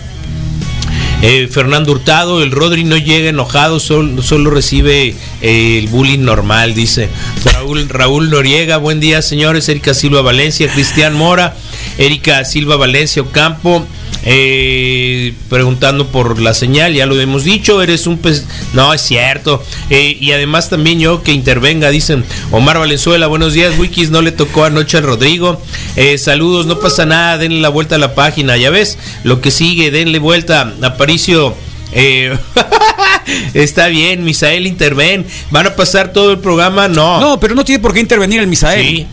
eh, Fernando Hurtado, el Rodri no llega enojado, solo, recibe eh, el bullying normal, dice Raúl, Raúl Noriega, buen día señores, Erika Silva Valencia, Cristian Mora, Erika Silva Valencia Ocampo, eh, preguntando por la señal, ya lo hemos dicho, eres un pez, no es cierto, Eh, y además también yo que intervenga, dicen Omar Valenzuela, buenos días, Wikis no le tocó anoche al Rodrigo, Eh, saludos, no pasa nada, denle la vuelta a la página, ya ves, lo que sigue, denle vuelta, Aparicio. eh, está bien, Misael interven. ¿Van a pasar todo el programa? No. No, pero no tiene por qué intervenir el Misael. Sí.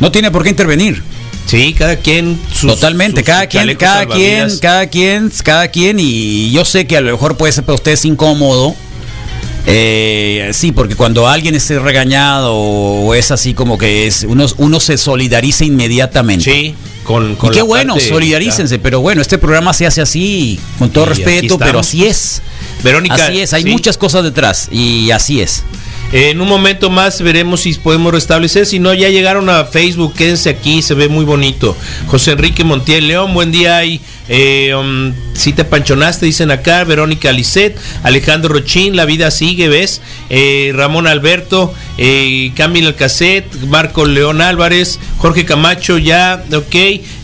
No tiene por qué intervenir. Sí, cada quien. sus- Totalmente, sus cada quien, cada quien, cada quien, cada quien, y yo sé que a lo mejor puede ser para ustedes incómodo. Eh, sí, porque cuando alguien es regañado o es así como que es, uno, uno se solidariza inmediatamente. Sí, con, Y con qué la bueno, parte- solidarícense, pero bueno, este programa se hace así, con todo Y respeto, pero así es. Verónica. Así es, hay sí. muchas cosas detrás y así es. En un momento más veremos si podemos restablecer. Si no, ya llegaron a Facebook. Quédense aquí, se ve muy bonito. José Enrique Montiel León, buen día. Y, si te panchonaste, dicen acá. Verónica Lisset, Alejandro Rochín, La Vida Sigue, ¿ves? Eh, Ramón Alberto, eh, Camila Alcacet, Marco León Álvarez, Jorge Camacho, ya, ok.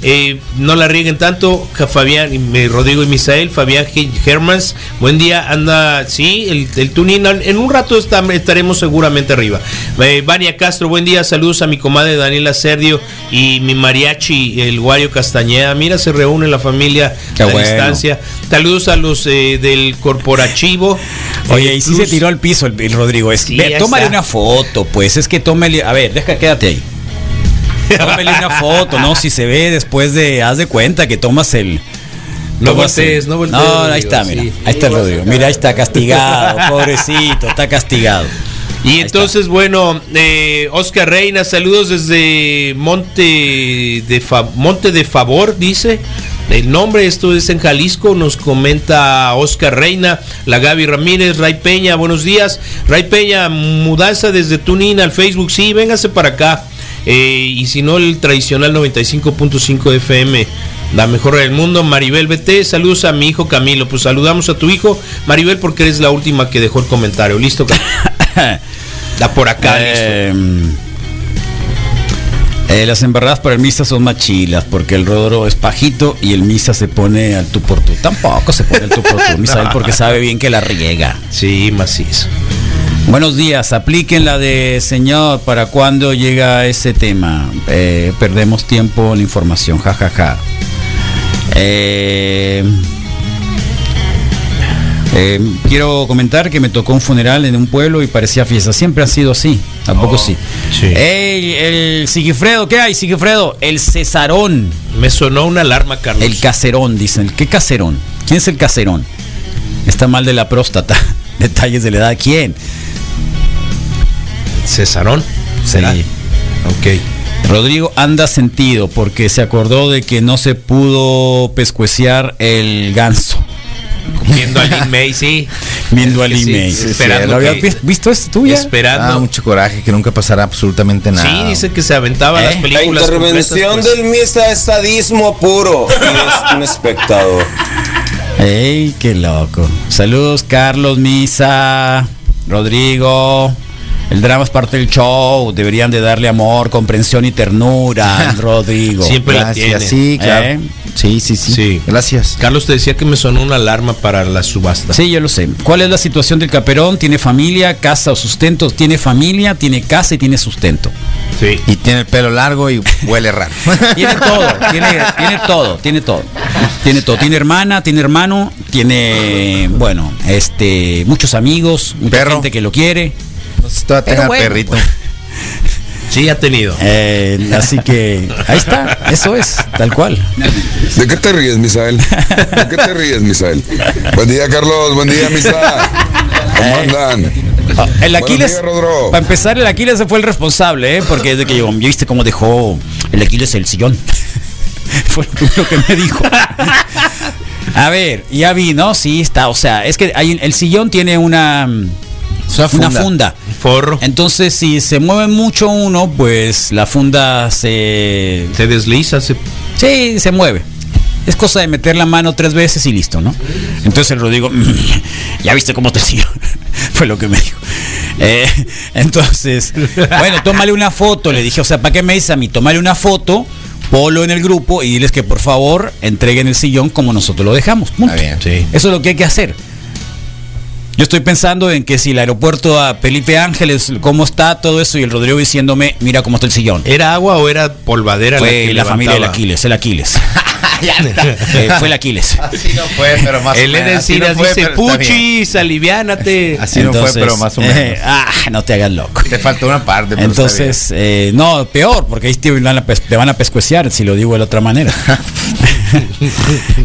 Eh, no la rieguen tanto. Fabián, Rodrigo y Misael, Fabián G- Hermans, buen día. Anda, sí, el, el tuning. En un rato está- estaremos seguramente arriba. Eh, Vania Castro, buen día. Saludos a mi comadre Daniela Serdio y mi mariachi, el Guario Castañeda. Mira, se reúne la familia Qué a bueno. distancia. Saludos a los eh, del corporativo. Oye, y si se tiró al piso el, el Rodrigo. Es, Sí, ve, tómale una foto, pues. Es que tómale. A ver, deja, quédate ahí. Tómale una foto, ¿no? Si se ve después de. Haz de cuenta que tomas el. No voltees, no voltees, No, ahí está, mira. sí. Ahí está el Rodrigo. Mira, ahí está castigado, pobrecito, está castigado. Y entonces, bueno, eh, Oscar Reina, saludos desde Monte de, Fa- Monte de Favor, dice. El nombre, esto es en Jalisco, nos comenta Oscar Reina, la Gaby Ramírez, Ray Peña, buenos días. Ray Peña, mudanza desde Tunín al Facebook, sí, véngase para acá. Eh, y si no, el tradicional 95.5 FM, la mejor del mundo. Maribel BT, saludos a mi hijo Camilo. Pues saludamos a tu hijo, Maribel, porque eres la última que dejó el comentario. Listo, Camilo? Da por acá, Eh, eh, las embarradas para el misa son más chilas porque el rodro es pajito y el misa se pone al tú por tú. Tampoco se pone al tú por tú, Misael, porque sabe bien que la riega. Sí, macizo. Buenos días, apliquen la de señor para cuando llega ese tema. Eh, perdemos tiempo en la información, jajaja. Ja, ja. Eh, eh, quiero comentar que me tocó un funeral en un pueblo y parecía fiesta. Siempre ha sido así, tampoco sí. sí. Ey, el Sigifredo, ¿qué hay, Sigifredo? El Cesarón. Me sonó una alarma, Carlos. El caserón, dicen. ¿Qué caserón? ¿Quién es el caserón? Está mal de la próstata. Detalles de la edad. ¿Quién? Cesarón. ¿Será? Sí. Ok. Rodrigo anda sentido porque se acordó de que no se pudo pescueciar el ganso. Viendo a Lin May, sí. Viendo a Lin May. sí, esperando ¿Lo habías que- visto esto tú ya? Esperando. Ah, mucho coraje, que nunca pasará absolutamente nada. Sí, dice que se aventaba ¿Eh? las La películas. intervención completas, pues. del misa es sadismo puro y es un espectador. ¡Ey, qué loco! Saludos, Carlos Misa, Rodrigo. El drama es parte del show. Deberían de darle amor, comprensión y ternura Rodrigo. Siempre la Gracias, tiene. sí, claro. ¿Eh? Sí, sí, sí, Sí. Gracias. Carlos te decía que me sonó una alarma para la subasta. Sí, yo lo sé. ¿Cuál es la situación del caperón? ¿Tiene familia, casa o sustento? Tiene familia, tiene casa y tiene sustento. Sí. Y tiene el pelo largo y huele raro. Tiene todo, tiene, tiene todo, tiene todo. Tiene todo, tiene hermana, tiene hermano, tiene, bueno, este, muchos amigos, mucha Perro. gente que lo quiere. No sé si todavía Pero tenga bueno, perrito. Sí, ha tenido. Eh, así que ahí está, eso es, tal cual. ¿De qué te ríes, Misael? ¿De qué te ríes, Misael? Buen día, Carlos. Buen día, Misa. ¿Cómo andan? Ah, El Aquiles, días, para empezar, el Aquiles fue el responsable, ¿eh? porque desde que llegó, ¿ya viste cómo dejó el Aquiles el sillón? fue lo primero que me dijo. A ver, ya vi, ¿no? Sí, está, o sea, es que hay, el sillón tiene una, Una una funda. funda. Forro. Entonces, si se mueve mucho uno, pues la funda se... Se desliza, se Sí, se mueve. Es cosa de meter la mano tres veces y listo, ¿no? Entonces el Rodrigo, "Mm, ya viste cómo te sigo. Fue lo que me dijo. Eh, entonces, bueno, tómale una foto, le dije, o sea, ¿para qué me dices a mí? Tómale una foto, polo en el grupo y diles que por favor entreguen el sillón como nosotros lo dejamos. Punto. Está bien. Sí. Eso es lo que hay que hacer. Yo estoy pensando en que si el aeropuerto a Felipe Ángeles, cómo está todo eso, y el Rodrigo diciéndome, mira cómo está el sillón. ¿Era agua o era polvadera? Fue que la familia del? Aquiles, el Aquiles. Eh, fue el Aquiles. Así no fue, pero más El o menos. Así Encinas no fue, dice. Puchis, aliviánate. Así no fue, pero más o eh, menos. ah, no te hagas loco. Te falta una parte. pero Entonces, eh, no, peor, porque ahí te van, a, pes- te van a pescueciar si lo digo de la otra manera.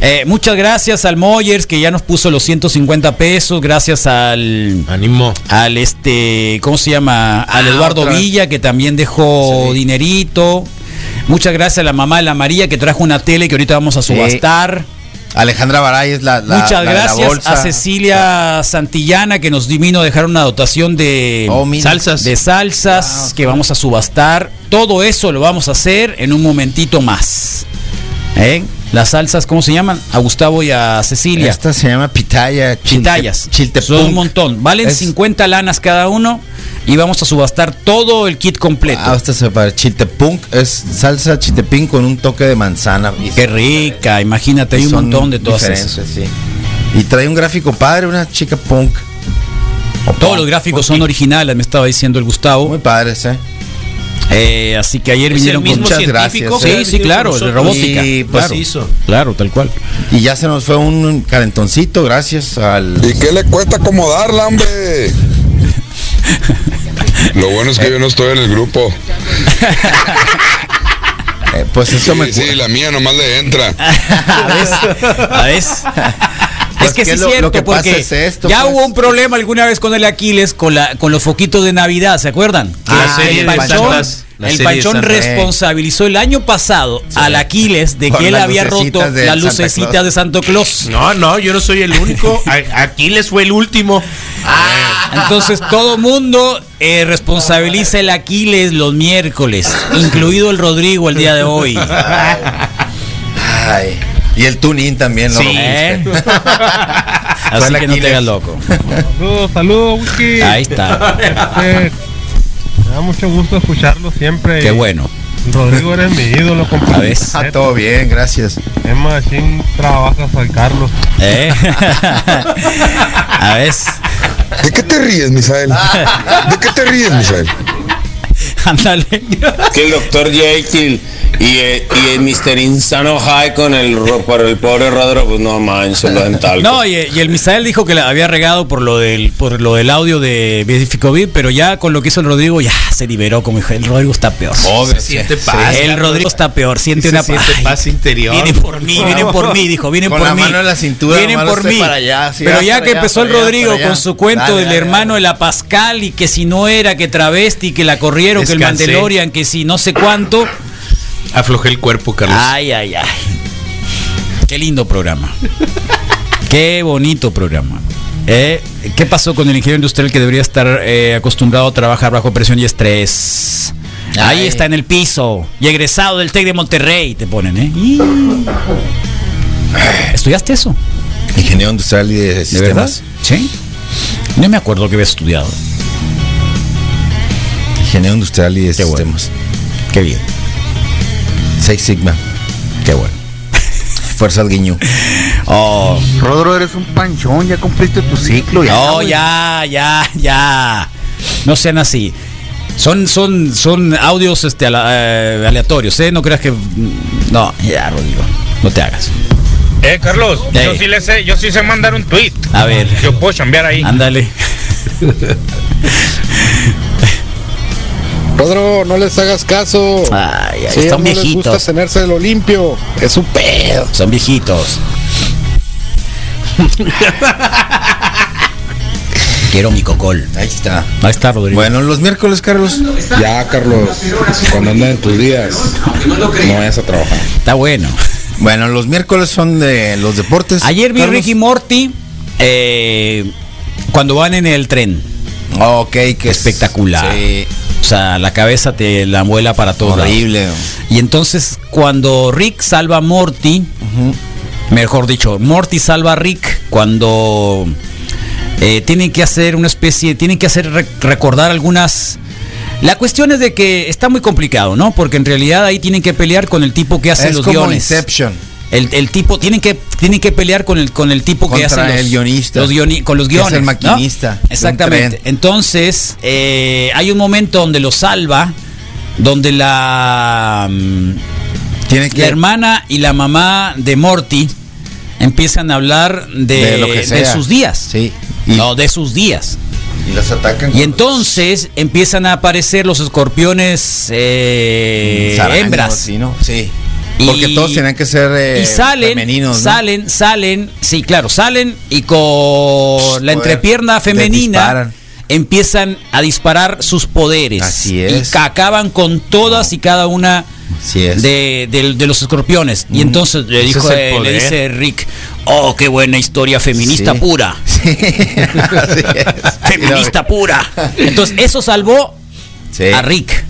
Eh, muchas gracias al Moyers que ya nos puso los 150 pesos. Gracias al, Ánimo. al este, ¿cómo se llama? Al Ah, Eduardo. Villa que también dejó Sí. dinerito. Muchas gracias a la mamá de la María que trajo una tele que ahorita vamos a subastar. Alejandra Baray es la. la- Muchas la de la gracias bolsa. a Cecilia Santillana que nos vino a dejar una dotación de Oh. Salsas. de salsas Wow. que vamos a subastar. Todo eso lo vamos a hacer en un momentito más. ¿Eh? Las salsas, ¿cómo se llaman? A Gustavo y a Cecilia. Esta se llama pitaya. Pitayas. Chiltepunk. Son un montón. Valen Es- 50 lanas cada uno y vamos a subastar todo el kit completo. Ah, esta se para chiltepunk. Es salsa chiltepín con un toque de manzana. Y Qué rica, imagínate, hay un montón de todas esas. sí. Y trae un gráfico padre, una chica punk. Todos los gráficos son originales, me estaba diciendo el Gustavo. Muy padres, ¿eh? Eh, así que ayer ¿Es el vinieron con muchas gracias, Sí, sí, claro, el de robótica. Y, pues, claro, hizo. claro, tal cual. Y ya se nos fue un calentoncito gracias al. ¿Y qué le cuesta acomodarla, hombre? Lo bueno es que yo no estoy en el grupo. eh, pues esto Sí, me sí, la mía nomás le entra. A ver, a ver. Pues es que que sí es lo cierto, pasa porque es esto, ya pues. hubo un problema alguna vez con el Aquiles con la con los foquitos de Navidad, ¿se acuerdan? Que Ah, el Panchón, el responsabilizó el año pasado al Aquiles de que él había roto las lucecitas de Santo Claus. No, no, yo no soy el único. Aquiles fue el último. Entonces todo mundo eh, responsabiliza el Aquiles los miércoles, incluido el Rodrigo el día de hoy. Ay. Y el tuning también lo Sí. ¿eh? Así que no te hagas loco. Saludos, saludos, Wiki. Ahí está. Este, me da mucho gusto escucharlo siempre. Qué bueno. Rodrigo eres mi ídolo, A compadre. ver. Ah, todo bien, gracias. Es machín, trabajas al Carlos. ¿Eh? A ver. ¿De qué te ríes, Misael? ¿De qué te ríes, Misael? Ándale. Que el doctor Jekyll y, eh, y el Mr. Insano High con el, ro- por el pobre Rodro, pues no manches, lo dental. No, y, y el Misael dijo que la había regado por lo del por lo del audio de Bificovid, pero ya con lo que hizo el Rodrigo ya se liberó, como dijo, el Rodrigo está peor. Se siente paz. el. Rodrigo está peor, siente Se una siente paz interior. Vienen por mí, vienen por mí, dijo, vienen Con por la mí. mano en la cintura, vienen nomás por mí. para allá, sí, pero ya para que allá, empezó el allá, Rodrigo con su cuento Dale, del dale, hermano dale. de la Pascal y que si no era, que travesti, que la corrieron, que el Descansé. Mandelorian, que si no sé cuánto. Aflojé el cuerpo, Carlos. Ay, ay, ay. Qué lindo programa. Qué bonito programa. Eh, ¿Qué pasó con el ingeniero industrial que debería estar eh, acostumbrado a trabajar bajo presión y estrés? Ahí Ay. está en el piso. Y egresado del TEC de Monterrey, te ponen, ¿eh? Y- ¿Estudiaste eso? Ingeniero industrial y de ¿De verdad? Sí. No me acuerdo que había estudiado. Ingeniero industrial y de Qué bueno. sistemas. Qué bien. Seis Sigma. Qué bueno. Fuerza al guiño. Oh, Rodro, eres un panchón, ya cumpliste tu ciclo. no, güey. ya, ya, ya. No sean así. Son, son, son audios este, eh, aleatorios, ¿eh? No creas que. No, ya, Rodrigo. No te hagas. Eh, Carlos, Eh. yo sí le sé, yo sí sé mandar un tweet. A ver. Yo puedo chambear ahí. Ándale. Rodro, no les hagas caso. Ay, ay, Sí, están no les viejitos. gusta tenerse lo limpio. Es un pedo. Son viejitos. Quiero mi cocol. Ahí está. Ahí está, Rodrigo. Bueno, los miércoles, Carlos. Ya, Carlos, cuando anden en tus días, no vayas a trabajar. Está bueno. Bueno, los miércoles son de los deportes. Ayer vi Carlos. Ricky Morty eh, cuando van en el tren. Ok, que es- Espectacular. Sí, O sea, la cabeza te la muela para lados. horrible. Y entonces cuando Rick salva a Morty, mejor dicho, Morty salva a Rick cuando eh, tienen que hacer una especie, tienen que hacer re- recordar algunas... La cuestión es de que está muy complicado, ¿no? Porque en realidad ahí tienen que pelear con el tipo que hace Es los como guiones. Inception. El, el tipo tienen que tienen que pelear con el con el tipo que hace los, el guionista. los guioni- con los Que es guiones el maquinista exactamente entonces eh, hay un momento donde lo salva donde la mm, Tiene que la hermana y la mamá de Morty empiezan a hablar de, De lo que de sus días Sí. no de sus días Y las atacan. y entonces empiezan a aparecer los escorpiones eh, hembras sí, ¿no? Sí. Y- Porque todos tienen que ser eh, y salen, femeninos, ¿no? salen, salen, sí, claro, salen y con la Poder. entrepierna femenina empiezan a disparar sus poderes. Así es. Y ca- acaban con todas y cada una Así es. de, de- de los escorpiones. Y entonces le dijo, eh, le dice Rick, oh, qué buena historia feminista Sí. pura. Sí. Así es. Feminista pura. Entonces, eso salvó Sí. a Rick.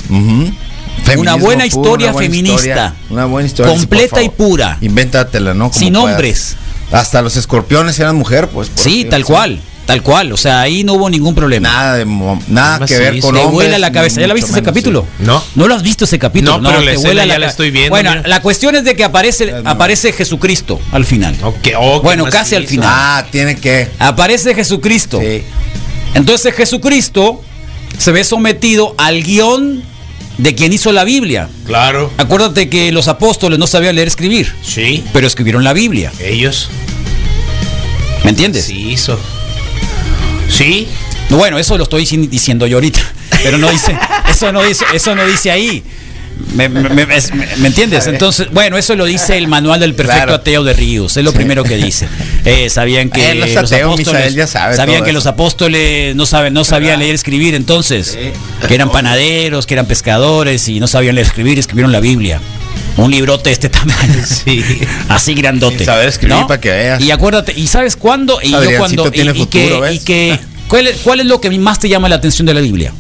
Feminismo buena puro, historia una buena feminista. historia, una buena historia. sí, Completa y pura. Invéntatela, ¿no? Como Sin puedas. hombres. Hasta los escorpiones eran mujer, pues. por Sí, tal cual, tal cual. O sea, ahí no hubo ningún problema. Nada de nada Además, que sí, ver con te hombres. vuela la cabeza. ¿Ya la viste ese menos, capítulo? sí. No. ¿No lo has visto ese capítulo? No, pero la te vuela ya la estoy viendo, Bueno, mira. la cuestión es de que aparece, aparece Jesucristo al final. Ok, oh, ¿qué Bueno, casi al final. Ah, tiene que. Aparece Jesucristo. Sí. Entonces Jesucristo se ve sometido al guion de quien hizo la Biblia. Claro. Acuérdate que los apóstoles no sabían leer y escribir, Sí. pero escribieron la Biblia. Ellos. ¿Me entiendes? Sí hizo. Sí. Bueno, eso lo estoy dici- diciendo yo ahorita, pero no dice, eso no dice, eso no dice ahí. ¿Me, me- me- es- me- me entiendes? Entonces, bueno, eso lo dice el manual del perfecto Claro. ateo de Ríos, es lo primero que dice. Eh, sabían que los apóstoles, Misael ya sabe sabían que eso. los apóstoles no saben, no sabían leer y escribir entonces, que eran panaderos, que eran pescadores y no sabían leer y escribir, escribieron la Biblia. Un librote de este tamaño. Sí. Así grandote. Sin saber escribir ¿no? para que veas. Y acuérdate, ¿y sabes cuándo? Y yo cuando. Y, y futuro, que, y que- ¿cuál, es, ¿Cuál es lo que más te llama la atención de la Biblia?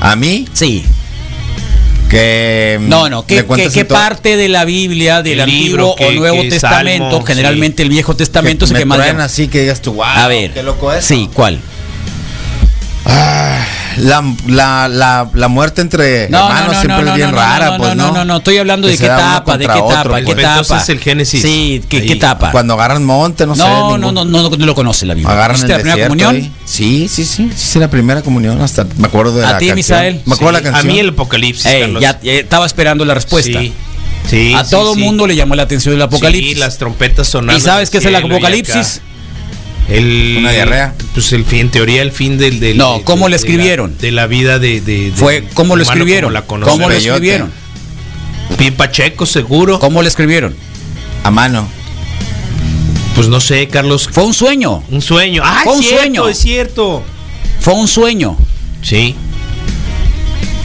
A mí, Sí. Que. No, no. ¿Qué, me parte de la Biblia, del El Antiguo libro que- o Nuevo que Testamento, Salmo, generalmente el Viejo Testamento me que más truena llama? así que digas tú, wow, A ver. qué loco es. Sí, ¿cuál? Ah, la, la, la, la muerte entre No, hermanos no, no, siempre no, es bien no, rara, no, pues no, no. no, no, estoy hablando de se qué etapa, de qué etapa, pues. qué etapa. entonces el Génesis. Sí, ¿qué, etapa? Cuando agarran monte, no, sé. no, ningún- no, no, no, no lo conoce la Biblia. Agarran ¿Viste el la primera comunión? ahí. Sí, sí, sí, sí, sí, la primera comunión, hasta me acuerdo de ¿A la ti, canción. Misael? Me acuerdo la canción. A mí el Apocalipsis, ya, estaba esperando la respuesta. Sí. Sí, a sí, todo sí. mundo le llamó la atención el Apocalipsis. Sí, las trompetas sonando. ¿Y sabes qué es el Apocalipsis? El, Una diarrea. Pues el fin, en teoría el fin del... del No, ¿cómo de- le de la- escribieron? De la, vida de... de- de- Fue, ¿cómo lo escribieron? como la ¿Cómo, lo escribieron? Bien Pacheco, seguro. ¿Cómo lo escribieron? A mano. Pues no sé, Carlos. Fue un sueño. Un sueño. Ah, Fue un cierto, sueño. es cierto. Fue un sueño. Sí.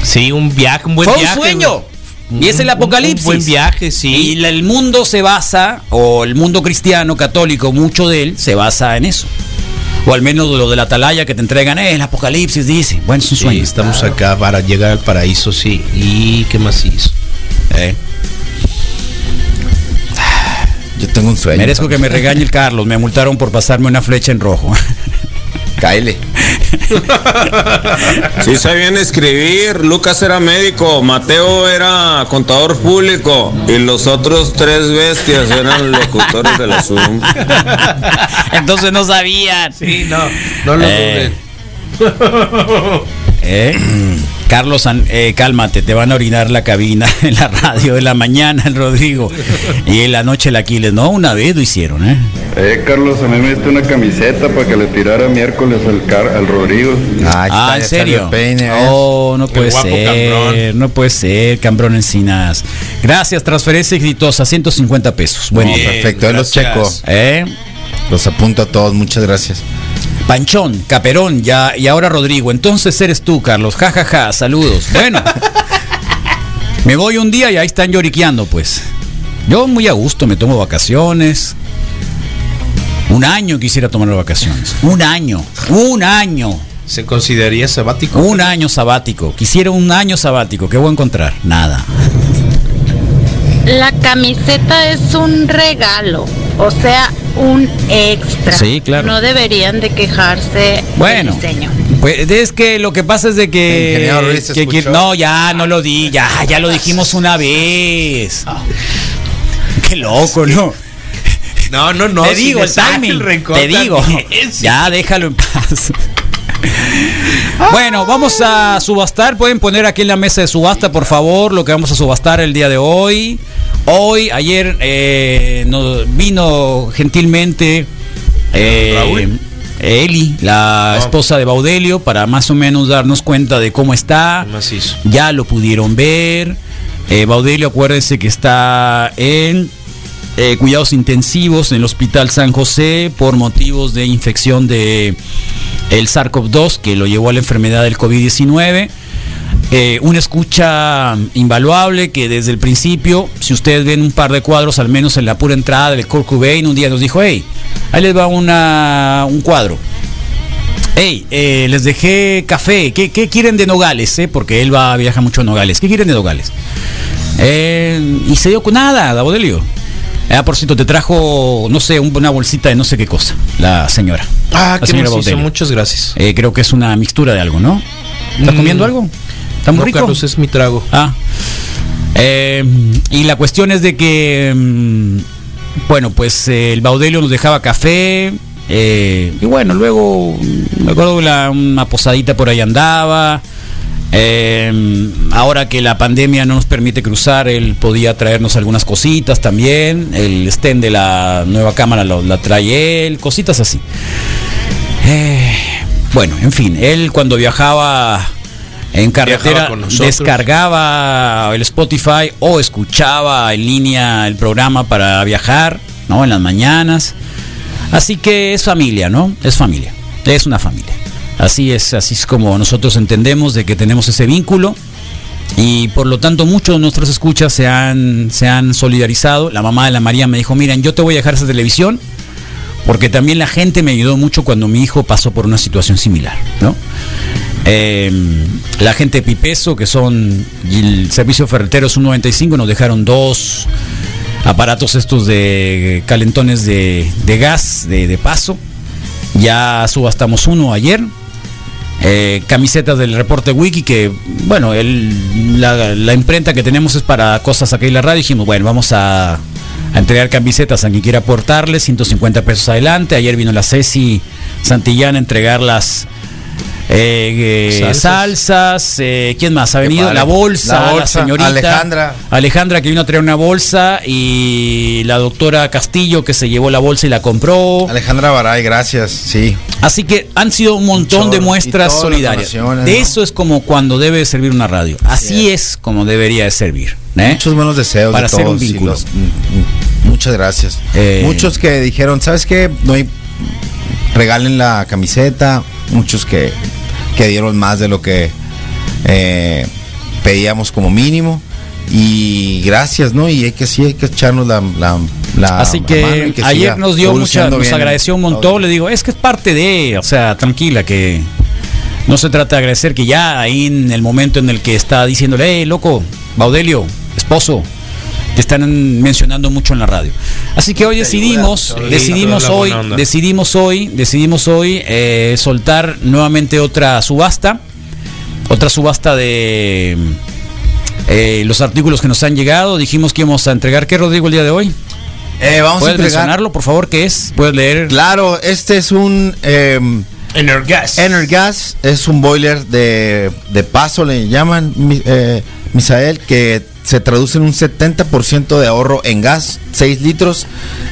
Sí, un viaje, un buen Fue un viaje. sueño. güey. Y es el Apocalipsis. Un buen viaje, sí. Y el mundo se basa, o el mundo cristiano, católico, mucho de él se basa en eso. O al menos lo de la atalaya que te entregan, eh, el Apocalipsis dice. Bueno, es un Sí, sueño. estamos acá para llegar al paraíso, sí. ¿Y qué más hizo? Eh, Yo tengo un sueño. merezco que me regañe el Carlos. Me multaron por pasarme una flecha en rojo. Cáele. Sí sabían escribir, Lucas era médico, Mateo era contador público y los otros tres bestias eran locutores de la Zoom. Entonces no sabían. Sí, no, no lo Eh. ¿Eh? Carlos, eh, cálmate, te van a orinar la cabina en la radio de la mañana, el Rodrigo. Y en la noche el Aquiles, no, una vez lo hicieron, ¿eh? Eh, Carlos, a mí me diste una camiseta para que le tirara miércoles al, Car al Rodrigo. Ah, ¿en serio? Oh, no puede guapo ser, Cambrón. no puede ser, Cambrón Encinas. Gracias, transferencia exitosa, 150 pesos. Bueno, No, perfecto, ahí los checo. ¿Eh? Los apunto a todos, muchas gracias. Panchón, Caperón, ya, y ahora Rodrigo. Entonces eres tú, Carlos. Ja, ja, ja, saludos. Bueno, me voy un día y ahí están lloriqueando, pues. Yo muy a gusto, me tomo vacaciones. Un año quisiera tomar vacaciones. Un año, un año. ¿Se consideraría sabático? Un año sabático. Quisiera un año sabático. ¿Qué voy a encontrar? Nada. La camiseta es un regalo, o sea, un extra. Sí, claro. No deberían de quejarse Bueno. del diseño. Pues es que lo que pasa es de que, no, ya no lo di, ya, ya lo dijimos una vez. Qué loco, ¿no? No, no, no. te digo el timing, el rencor te digo. Ya déjalo en paz. Bueno, vamos a subastar. Pueden poner aquí en la mesa de subasta, por favor, lo que vamos a subastar el día de hoy. Hoy, ayer eh, nos vino gentilmente eh, Eli, la esposa de Baudelio, para más o menos darnos cuenta de cómo está. Ya lo pudieron ver. Eh, Baudelio, acuérdense que está en eh, cuidados intensivos en el Hospital San José por motivos de infección de el SARS-CoV-2 que lo llevó a la enfermedad del COVID-19. Eh, una escucha invaluable que desde el principio, si ustedes ven un par de cuadros, al menos en la pura entrada del Kurt Cobain, un día nos dijo, hey, ahí les va una, un cuadro. Hey, eh, les dejé café. ¿Qué, quieren de Nogales? Porque él va viaja mucho a Nogales. ¿Qué quieren de Nogales? Y se dio con nada, Dabodelio. Ah, por cierto, te trajo, no sé, un- una bolsita de no sé qué cosa, la señora. Ah, La qué señora Baudelio. muchas gracias. Eh, creo que es una mixtura de algo, ¿no? ¿Estás Mm. comiendo algo? ¿Está muy No, rico? Carlos, es mi trago. Ah. Eh, y la cuestión es de que, mm, bueno, pues eh, el Baudelio nos dejaba café. eh, y bueno, luego me acuerdo que una posadita por ahí andaba. Eh, ahora que la pandemia no nos permite cruzar, él podía traernos algunas cositas también. El stand de la nueva cámara la trae él, cositas así. Eh, bueno, en fin, él cuando viajaba en carretera descargaba el Spotify o escuchaba en línea el programa para viajar, ¿no? En las mañanas. Así que es familia, ¿no? Es familia. Es una familia. Así es, así es como nosotros entendemos de que tenemos ese vínculo. Y por lo tanto muchos de nuestros escuchas se han, se han solidarizado. La mamá de la María me dijo, miren, yo te voy a dejar esa televisión porque también la gente me ayudó mucho cuando mi hijo pasó por una situación similar, ¿no? Eh, la gente de Pipeso, que son el servicio ferretero es un 95, nos dejaron dos aparatos estos de calentones de, de gas, de, de paso. Ya subastamos uno ayer. Eh, camisetas del reporte wiki que bueno el- la, imprenta que tenemos es para cosas aquí en la radio. Dijimos bueno vamos a, entregar camisetas a quien quiera aportarle 150 pesos adelante. Ayer vino la Ceci Santillán a eh, eh, Salsas. eh, ¿quién más ha venido? La bolsa, La señorita Alejandra. Alejandra que vino a traer una bolsa y la doctora Castillo que se llevó la bolsa y la compró. Alejandra Baray, gracias, sí. Así que han sido un montón de muestras solidarias. De ¿no? eso es como cuando debe servir una radio. Así es como debería de servir. ¿eh? Muchos buenos deseos Para de hacer todos un vínculo. los- mm, mm, muchas gracias. Muchos que dijeron, ¿sabes qué? No hay regalen la camiseta. Muchos que, que dieron más de lo que eh, pedíamos como mínimo. Y gracias, ¿no? Y hay que sí, hay que echarnos la, la, la- Así que, ayer nos dio mucha, nos bien. agradeció un montón. Le digo, es que es parte de, o sea, tranquila, que no se trata de agradecer que ya ahí en el momento en el que está diciéndole, hey, loco, Baudelio, esposo, te están mencionando mucho en la radio. Así que hoy decidimos, decidimos hoy, decidimos hoy, decidimos hoy eh, soltar nuevamente otra subasta, otra subasta de eh, los artículos que nos han llegado. Dijimos que íbamos a entregar, ¿qué Rodrigo el día de hoy? Eh, vamos a ¿Puedes entregar- mencionarlo, por favor? ¿Qué es? ¿Puedes leer? Claro, este es un eh, Energas. Energas es un boiler de, de paso, le llaman, eh, Misael, que se traduce en un 70% de ahorro en gas, 6 litros.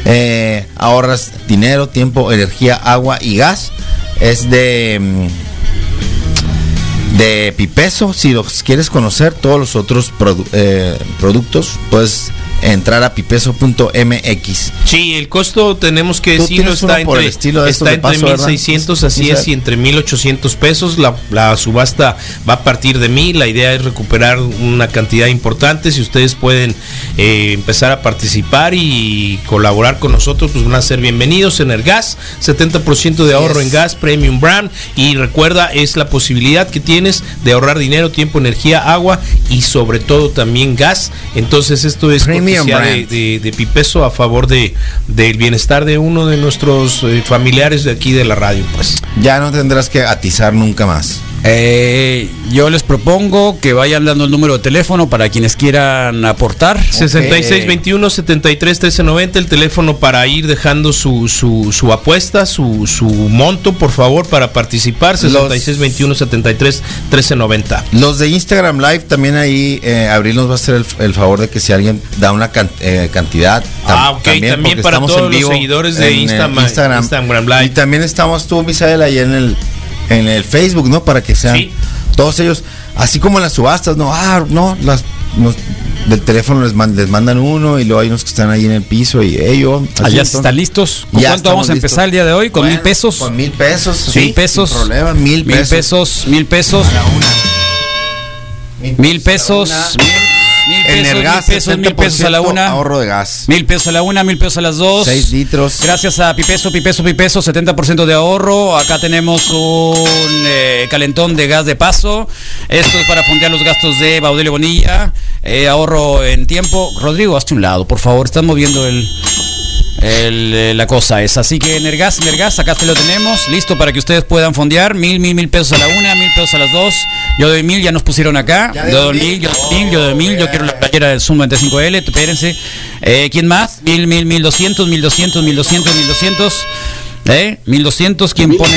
eh, ahorras dinero, tiempo, energía, agua y gas. Es de... mm, de Pipeso, si los quieres conocer todos los otros eh, productos, puedes entrar a pipeso.mx. Sí, el costo tenemos que decirlo está uno por el entre, estilo de estos está de entre paso, ¿verdad? 1600 así es y entre 1800 pesos. La, la subasta va a partir de mí. La idea es recuperar una cantidad importante. Si ustedes pueden eh, empezar a participar y colaborar con nosotros, pues van a ser bienvenidos en el gas. 70% de ahorro Yes. en gas Premium Brand. Y recuerda, es la posibilidad que tienes de ahorrar dinero, tiempo, energía, agua y sobre todo también gas. Entonces esto es Premium de, de, de Pipeso a favor de del bienestar de uno de nuestros eh, familiares de aquí de la radio, pues. Ya no tendrás que atizar nunca más. Eh, yo les propongo que vayan dando el número de teléfono para quienes quieran aportar. 6621 73 1390 el teléfono para ir dejando su, su, su apuesta, su, su monto, por favor, para participar. 6621 73 1390. Los de Instagram Live también ahí, eh, Abril nos va a hacer el, el favor de que si alguien da una can- eh, cantidad. tam- Ah, ok, también porque para estamos todos los seguidores de en, eh, Instagram- Instagram. Instagram Live. Y también estamos tú, Misael, ahí en el, en el Facebook, ¿no? Para que sean todos ellos, así como en las subastas, ¿no? Ah, no, las, nos- del teléfono les, man- les mandan uno y luego hay unos que están ahí en el piso y ellos. Allá están listos. ¿Con cuánto vamos a empezar el día de hoy? ¿Con mil pesos? Con mil pesos. mil pesos. Sin problema, mil Mil pesos. pesos, mil pesos. Mil pesos. Mil, mil En pesos, el gas, mil pesos, mil pesos a la 70% una. ahorro de gas. Mil pesos a la una, mil pesos a las dos. 6 litros. Gracias a Pipeso, Pipeso, Pipeso, 70% de ahorro. Acá tenemos un eh, calentón de gas de paso. Esto es para fondear los gastos de Baudelio Bonilla. Eh, ahorro en tiempo. Rodrigo, hazte un lado, por favor. Están moviendo el, el, eh, la cosa es. Así que Nergas, Nergas, acá te lo tenemos. Listo para que ustedes puedan fondear. Mil, mil, mil pesos a la una, mil pesos a las dos. Yo doy mil, ya nos pusieron acá. Yo doy mil, yo doy mil, yo doy mil. Yo quiero la playera del Zoom 95L. Espérense. Eh, ¿Quién más? Mil, mil, mil doscientos, mil doscientos, mil doscientos, mil doscientos. ¿Eh? 1200, ¿quién pone?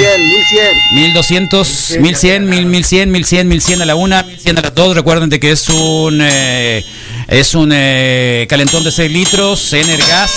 1200, 1100, 1000, 1100, 1100, 1100 a la una, 1100 a las dos. Recuerden de que es un eh, es un eh, calentón de 6 litros, Energas,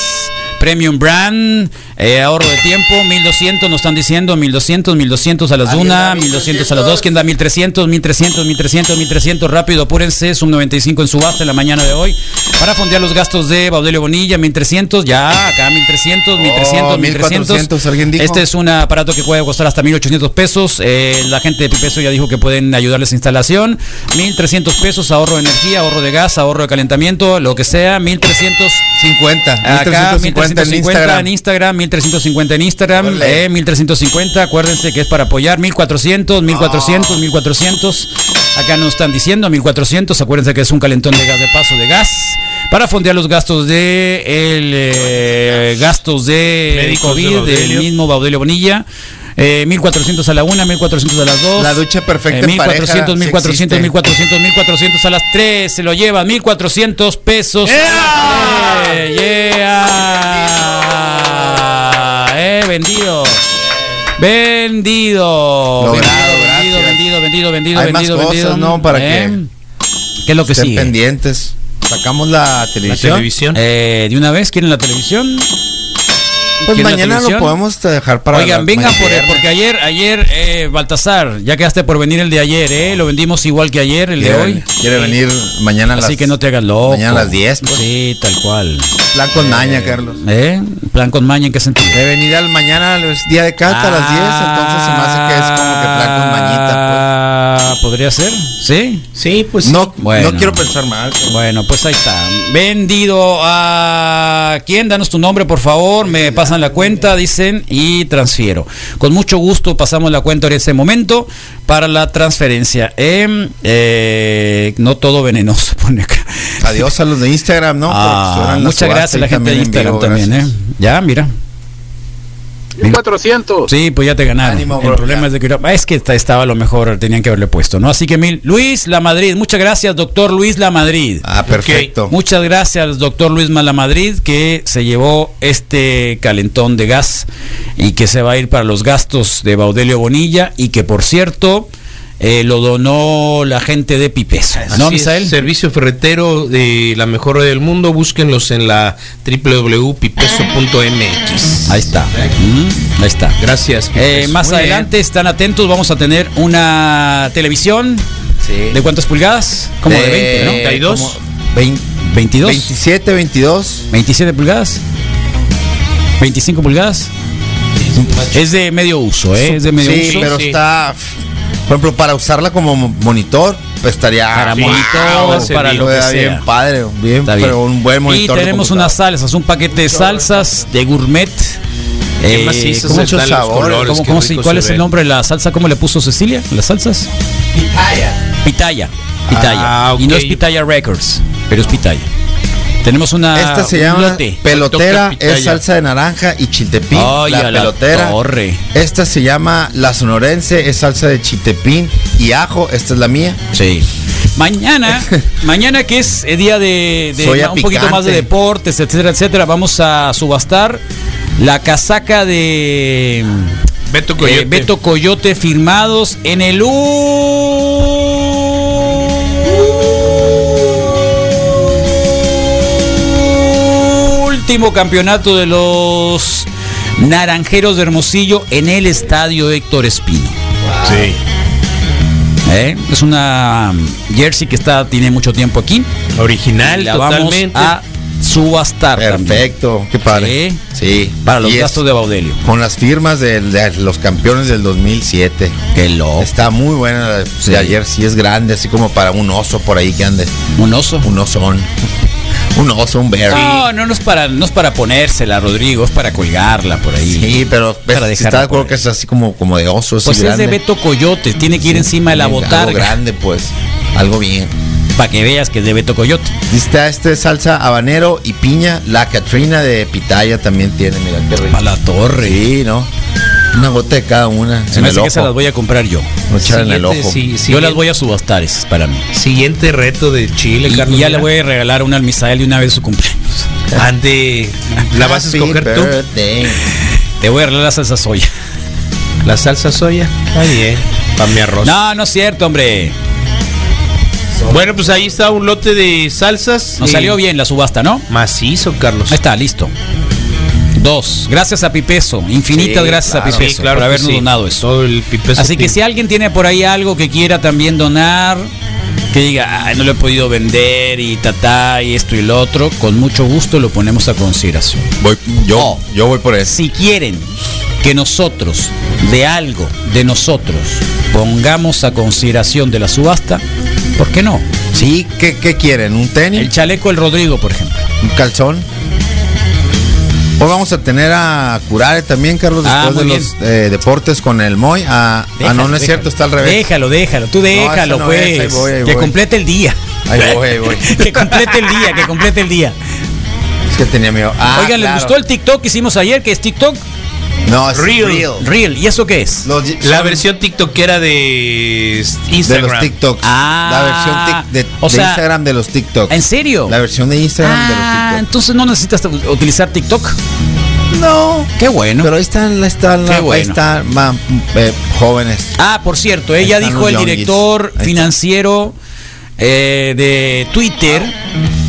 Premium Brand, eh, ahorro de tiempo, 1200, nos están diciendo 1200, 1200 a las una, 1200 a las dos. ¿Quién da 1300, 1300, 1300, 1300? Rápido, apúrense, Sum 95 en subasta en la mañana de hoy. Para fondear los gastos de Baudelio Bonilla, 1300, ya, acá 1300, 1300, 1300. 1400, alguien dijo. Este es un aparato que puede costar hasta 1800 pesos. Eh, la gente de Pipeso ya dijo que pueden ayudarles a instalación. 1300 pesos, ahorro de energía, ahorro de gas, ahorro de calentamiento, lo que sea. 1350. Acá 1350 en 1350 Instagram. en Instagram, 1350 en Instagram, eh, 1350. Acuérdense que es para apoyar. 1400, 1400, 1400. Acá nos están diciendo 1400. Acuérdense que es un calentón de gas de paso de gas. Para fondear los gastos de el, eh, gastos de Médicos de COVID del Baudelio. mismo Baudelio Bonilla. Eh, 1400 a la una, 1400 a las dos. La ducha perfecta Eh, en pareja, 1400, sí 1400, existe. 1400, 1400 a las 3. Se lo llevan 1400 pesos. ¡Yeah! ¡Yeah! Eh, vendido. Vendido. Logrado, vendido, vendido, vendido, vendido, Hay más vendido, cosas, vendido. ¿no? Para Eh, que ¿Qué es lo que sigue? pendientes. Sacamos la televisión. Eh, ¿De una vez quieren la televisión? Pues ¿Quieren la mañana lo podemos dejar para Oigan, vengan por mañana. porque ayer, ayer, eh, Baltasar, ya quedaste por venir el de ayer, ¿eh? Lo vendimos igual que ayer, el de hoy. quiere venir mañana a Así las- que no te hagas loco. mañana a las 10, pues. Sí, tal cual. Plan con Eh, maña, Carlos. ¿Eh? Plan con maña, ¿en qué sentido? De venir al mañana, es día de cata a las 10, entonces se me hace que es como que plan con mañita. Ah, ¿Podría ser? ¿Sí? Sí, pues No, Bueno. no quiero pensar mal. pero- Bueno, pues ahí está. Vendido a quién? Danos tu nombre, por favor. Me pasan la cuenta, dicen, y transfiero. Con mucho gusto pasamos la cuenta en ese momento para la transferencia. Em, eh, no todo venenoso, pone acá. Adiós a los de Instagram, ¿no? Ah, muchas gracias a la gente de Instagram vivo, también. ¿eh? Ya, mira. 1400. Sí, pues ya te ganaron. Ánimo, el problema ya. es de que es que esta- estaba lo mejor, tenían que haberle puesto, ¿no? Así que mil. Luis La Madrid, muchas gracias, doctor Luis La Madrid. Ah, perfecto. Muchas gracias, doctor Luis La Madrid, que se llevó este calentón de gas y que se va a ir para los gastos de Baudelio Bonilla y que, por cierto, eh, lo donó la gente de Pipeso. ¿No, Así es, Misael? servicio ferretero de la mejor del mundo. Búsquenlos en la www.pipeso.mx. Ahí está. Mm, ahí está. Gracias. Eh, más Muy adelante, están atentos, vamos a tener una televisión. ¿De cuántas pulgadas? Como de, 20, ¿no? 32. como 20, 22. 27, 22. 27 pulgadas. 25 pulgadas. Es de medio uso, ¿eh? Es de medio sí, uso. pero sí. está. Por ejemplo, para usarla como mo- monitor, pues estaría. Para Sí, monitor, wow, para lo que sea. bien padre, bien, Está bien. pero un buen y monitor. de tenemos unas salsas, un paquete de salsas de gourmet. Eh, macizos ¿cómo- están los sabores, colores, cómo- ¿Cuál se es el nombre de la salsa? ¿Cómo le puso Cecilia? ¿Las salsas? Pitaya. Pitaya. Ah, Y no es Pitaya Records, pero es Pitaya. Tenemos una. Esta se un llama lote. pelotera, es salsa de naranja y chiltepín. Ay, la a la pelotera. torre. Esta se llama la sonorense, es salsa de chiltepín y ajo. Esta es la mía. Sí. Mañana, mañana que es el día de, de Soya ma- un poquito más de deportes, etcétera, etcétera, vamos a subastar la casaca de Beto eh, Coyote. Beto Coyote firmados en el último campeonato de los Naranjeros de Hermosillo en el estadio Héctor Espino. Sí. ¿Eh? Es una jersey que está tiene mucho tiempo aquí. Original, la totalmente. vamos a subastar también. Perfecto, qué padre. Sí. Sí. Para los Y es gastos de Baudelio. Con las firmas de, los campeones del 2007. Qué loco. Está muy buena la Sí. de ayer, sí es grande, así como para un oso por ahí que ande. Un oso. Un osón. un oso, un bear. No, no, no es para, no es para ponérsela, Rodrigo, es para colgarla por ahí. Sí, pero Para si está de acuerdo que es así como, como de oso. Pues es de Beto Coyote, tiene que ir encima de la Algo botarga. grande, pues. Algo bien. Para que veas que es de Beto Coyote. Está este salsa habanero y piña. La Catrina de Pitaya también tiene, mira qué rico. Para la torre. Sí, ¿no? Una gota de cada una. Se me hace que esas las voy a comprar yo. Echar en el ojo. sí, Yo las voy a subastar, esas para mí. Siguiente reto de Chile, Y, Carlos. y ya le voy a regalar una al Misael de una vez su cumpleaños. Ande, la vas a escoger tú. Te voy a regalar la salsa soya. La salsa soya. Está bien. Para mi arroz. No, no es cierto, hombre. Bueno, pues ahí está un lote de salsas. Nos salió bien la subasta, ¿no? Macizo, Carlos. Ahí está, listo. Dos. Gracias a Pipeso. Infinitas Sí, gracias claro. a Pipeso Sí, claro por habernos sí. donado eso. Todo el pipeso Así que team. si alguien tiene por ahí algo que quiera también donar, que diga, "Ay, no lo he podido vender y tatá y esto y lo otro, con mucho gusto lo ponemos a consideración. Voy, yo, Oh. yo voy por eso. Si quieren que nosotros, de algo de nosotros, pongamos a consideración de la subasta, ¿por qué no? Sí, ¿qué, qué quieren? ¿Un El tenis? chaleco El Rodrigo, por ejemplo. ¿Un calzón? Hoy vamos a tener a Curare también, Carlos, Ah, después de los eh, deportes con el Moy. Ah, ah, Déjalo, no, no es déjalo. cierto, está al revés. Déjalo, déjalo, tú déjalo, no pues. es, ahí voy, ahí que voy. complete el día. Ahí voy, ahí voy. que complete el día, que complete el día. Es que tenía miedo. Ah, Oigan, ¿les gustó el TikTok que hicimos ayer? que es TikTok? No, es Reel. real. Real. ¿Y eso qué es? Los- La versión TikTokera de de Instagram. los TikToks. Ah, la versión tic- de, o de sea, Instagram de los TikToks. ¿En serio? La versión de Instagram de los Ah, TikToks. entonces no necesitas utilizar TikTok. No. Qué bueno. Pero ahí están, ahí están, Qué ahí bueno. están ma- eh, jóvenes. Ah, por cierto, ella están dijo el director Ahí financiero eh, de Twitter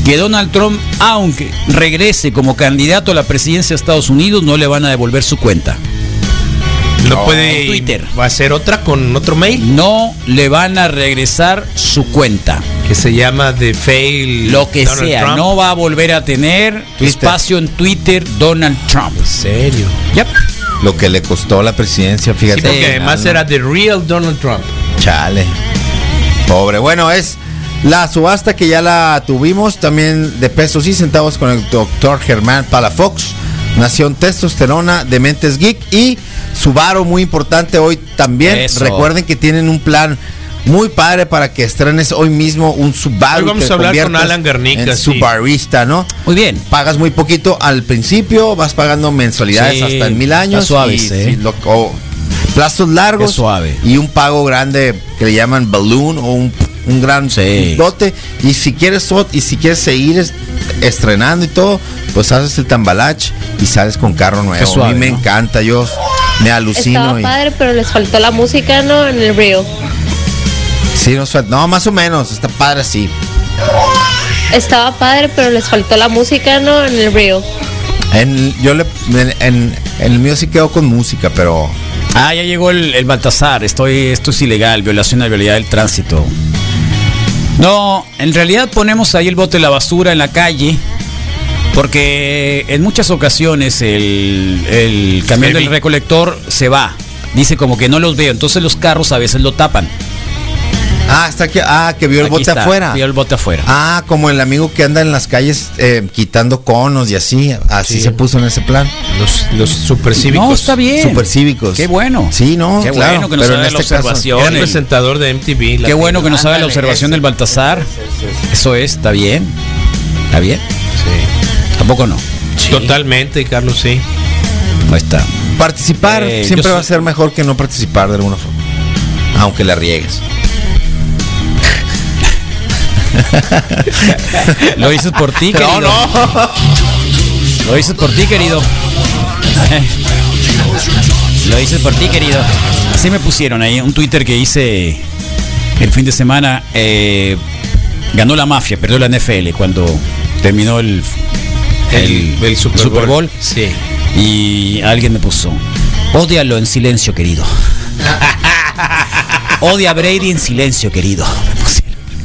que Donald Trump, aunque regrese como candidato a la presidencia de Estados Unidos, no le van a devolver su cuenta. No puede En Twitter. ¿Va a hacer otra con otro mail? No le van a regresar su cuenta. Que se llama The Fail. Lo que Donald sea, Trump. no va a volver a tener Twitter. espacio en Twitter Donald Trump. ¿En serio? Yep. Lo que le costó la presidencia, fíjate. Sí, porque Sí, además no, era The Real Donald Trump. Chale. Pobre. Bueno, es la subasta que ya la tuvimos también de pesos y centavos con el doctor Germán Palafox. Nación Testosterona de Mentes Geek y Subaru, muy importante hoy también. Eso. Recuerden que tienen un plan muy padre para que estrenes hoy mismo un Subaru. Hoy vamos que a hablar con Alan Garnica, en sí. Subarista, ¿no? Muy bien. Pagas muy poquito al principio, vas pagando mensualidades Sí, hasta en mil años. está suave, y, sí. y lo- plazos largos suave. y un pago grande que le llaman balloon o un, un gran Sí. dote. Y si quieres y si quieres seguir es- estrenando y todo, pues haces el tambalach y sales con carro nuevo. Suave, a mí me ¿no? encanta, yo me alucino. Estaba y- padre, pero les faltó la música, ¿no? En el reel. Sí, nos falta- no, más o menos, está padre así. Estaba padre, pero les faltó la música, ¿no? En el reel. En, yo le, en, en- en el mío sí quedo con música, pero Ah, ya llegó el, el Baltasar. Estoy, esto es ilegal, violación a la vialidad del tránsito. No, en realidad ponemos ahí el bote de la basura en la calle. Porque en muchas ocasiones el, el camión del recolector se va. Dice como que no los veo. Entonces los carros a veces lo tapan. Ah, está aquí. Ah, que vio el Aquí bote está, afuera. Vio el bote afuera. Ah, como el amigo que anda en las calles eh, quitando conos y así. Así Sí. se puso en ese plan. Los, los supercívicos. No, está bien. Supercívicos. Qué bueno. Sí, no, Qué claro, bueno que nos pero haga en la este caso- observación. El presentador de MTV. Qué bueno que nos haga la observación ese. del Baltasar. Eso es, está bien. ¿Está bien? Tampoco no. Totalmente, Carlos, sí. Ahí está. Participar Eh, siempre va a ser mejor que no participar de alguna forma. Aunque la riegues. Lo hice por ti, No, querido. no. Lo hice por ti, querido. Lo hice por ti, querido. Así me pusieron ahí un Twitter que hice el fin de semana. eh, ganó la mafia, perdió la NFL cuando terminó el, El, el Super, Bowl. Sí. Y alguien me puso, ódialo en silencio, querido. Odia a Brady en silencio, querido.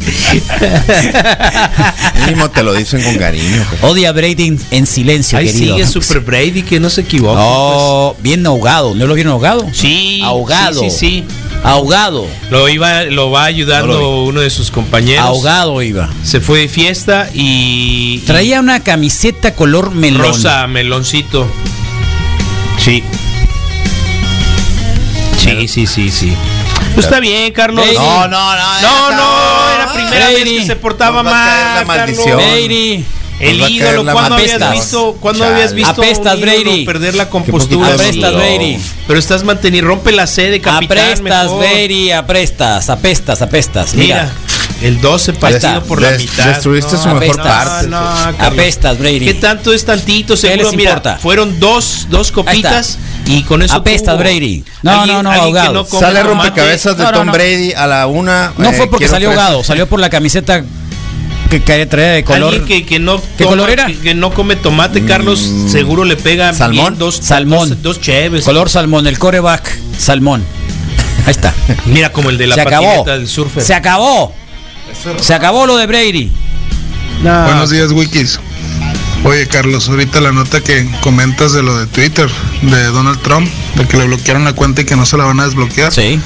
Mínimo te lo dicen con cariño. pues. Odia a Brady en, en silencio, Ahí querido. sigue Super Brady, que no se equivoque. Oh, bien ahogado. ¿No lo vieron ahogado? pues. Sí. Ahogado. Sí, sí, sí. Ahogado. Lo iba, lo va ayudando No lo uno de sus compañeros. Ahogado iba. Se fue de fiesta y. Traía una camiseta color melón. rosa, meloncito. Sí. Sí, sí, sí, sí. Pues está bien, Carlos. Brady. No, no, no. No, no, era primera vez que se portaba Nos va a caer mal. la maldición. Carlos. Brady. El Nos va a caer ídolo, la ¿cuándo habías maldición. visto? ¿Cuándo Chale. habías visto Apestas, un ídolo Brady. perder la compostura? Apestas. Brady. Pero estás manteniendo, rompe la sede, capitán. Apestas, mejor. Brady. Apestas, apestas, apestas. Mira, Mira. El 12 está. partido por la mitad. destruiste su mejor parte. No. Apestas, Brady. ¿Qué tanto es tantito? Seguro, mira, importa? fueron dos, dos copitas y con eso Apestas, tuvo. Brady. No, no, no, ahogado. Sale rompecabezas de No, no, Tom no. Brady a la una. No eh, fue porque quiero salió tres. ahogado, salió por la camiseta que, traía de color. Alguien que, que no ¿Qué toma- color era? Que, que no come tomate, Carlos, seguro le pega ¿Salmón? bien dos Salmón. dos, dos cheves. Color salmón, el coreback salmón. Ahí está. Mira como el de la Se acabó. del surfer. Se acabó. Se acabó lo de Brady. Buenos días, Wikis. Oye, Carlos, ahorita la nota que comentas de lo de Twitter, de Donald Trump, de que le bloquearon la cuenta y que no se la van a desbloquear. Sí.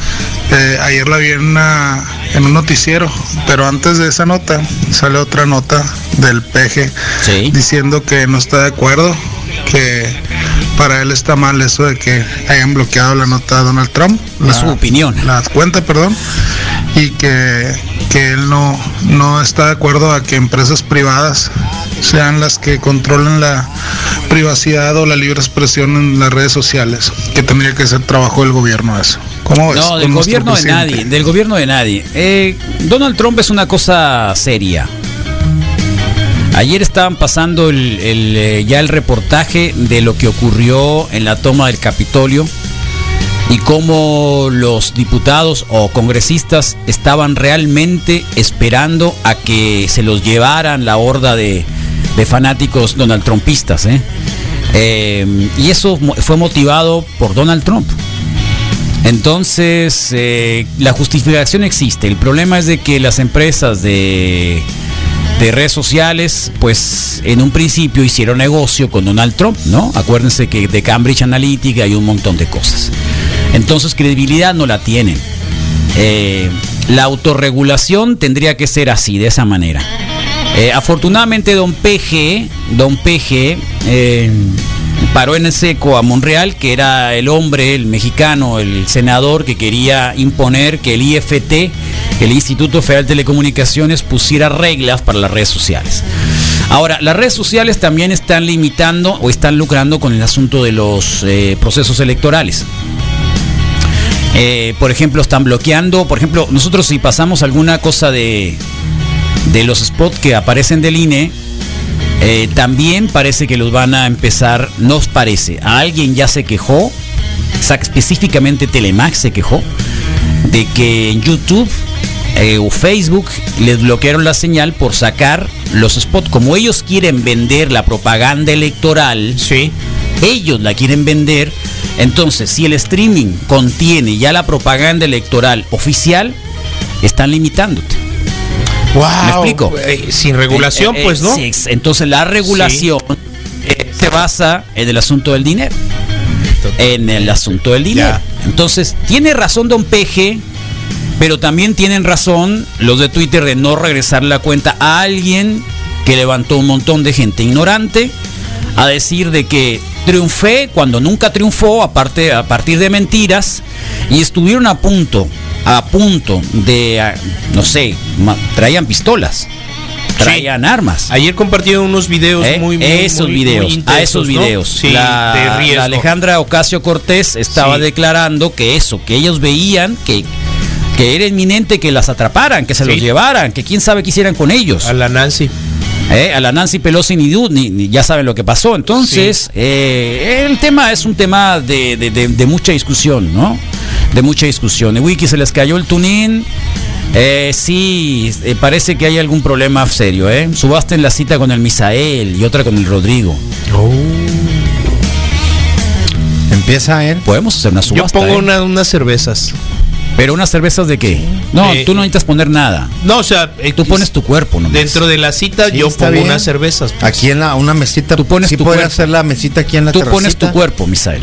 Eh, ayer la vi en, una- en un noticiero, pero antes de esa nota sale otra nota del PG Sí. diciendo que no está de acuerdo, que para él está mal eso de que hayan bloqueado la nota de Donald Trump. Es la- su opinión. La cuenta, perdón. Y que, que él no, no está de acuerdo a que empresas privadas sean las que controlen la privacidad o la libre expresión en las redes sociales, que tendría que ser trabajo del gobierno eso. ¿Cómo ves? No, del gobierno de nadie, del gobierno de nadie. Eh, Donald Trump es una cosa seria. Ayer estaban pasando eh, ya el reportaje de lo que ocurrió en la toma del Capitolio y cómo los diputados o congresistas estaban realmente esperando a que se los llevaran la horda de, fanáticos Donald Trumpistas. ¿eh? Eh, y eso fue motivado por Donald Trump. Entonces, la justificación existe. El problema es de que las empresas de, de redes sociales, pues en un principio hicieron negocio con Donald Trump, ¿no? Acuérdense que de Cambridge Analytica hay un montón de cosas. Entonces, credibilidad no la tienen. Eh, la autorregulación tendría que ser así, de esa manera. Eh, afortunadamente, don PG, don PG, eh, paró en el seco a Monreal, que era el hombre, el mexicano, el senador que quería imponer que el IFT, el Instituto Federal de Telecomunicaciones, pusiera reglas para las redes sociales. Ahora, las redes sociales también están limitando o están lucrando con el asunto de los eh, procesos electorales. Eh, por ejemplo, están bloqueando, por ejemplo, nosotros si pasamos alguna cosa de, de los spots que aparecen del INE, eh, también parece que los van a empezar, nos parece, a alguien ya se quejó, específicamente Telemax se quejó, de que en YouTube eh, o Facebook les bloquearon la señal por sacar los spots. Como ellos quieren vender la propaganda electoral, ellos la quieren vender. Entonces, si el streaming contiene ya la propaganda electoral oficial, están limitándote. ¿Me explico? Eh, sin regulación, Eh, eh, pues, ¿no? sí, entonces la regulación se basa en el asunto del dinero. En el asunto del dinero. Entonces, tiene razón Don Peje, pero también tienen razón los de Twitter de no regresar la cuenta a alguien que levantó un montón de gente ignorante a decir de que triunfé cuando nunca triunfó, aparte a partir de mentiras, y estuvieron a punto, a punto de, ah, no sé, traían pistolas, traían armas. Ayer compartieron unos videos Eh, muy, muy esos muy- videos, muy a esos ¿no? videos. Sí, la, de la Alejandra Ocasio Cortés estaba Sí. declarando que eso, que ellos veían que, que era inminente que las atraparan, que se los llevaran, que quién sabe qué hicieran con ellos. A la Nancy. Eh, a la Nancy Pelosi ni, ni- ni- ya saben lo que pasó. Entonces, eh, el tema es un tema de, de- de- de mucha discusión, ¿no? De mucha discusión. Wiki se les cayó el tunín. Eh, sí, eh, parece que hay algún problema serio, ¿eh? Subasten la cita con el Misael y otra con el Rodrigo. Empieza él. Podemos hacer una Yo subasta. pongo ¿eh? una- unas cervezas. Pero unas cervezas de qué? No, Eh, tú no necesitas poner nada. No, o sea, Tú pones tu cuerpo, ¿no? dentro de la cita Sí, yo pongo bien. unas cervezas. pues. Aquí en la, una mesita. Tú pones sí tu cuerpo. hacer la mesita aquí en la Tú pones tu cuerpo, Misael.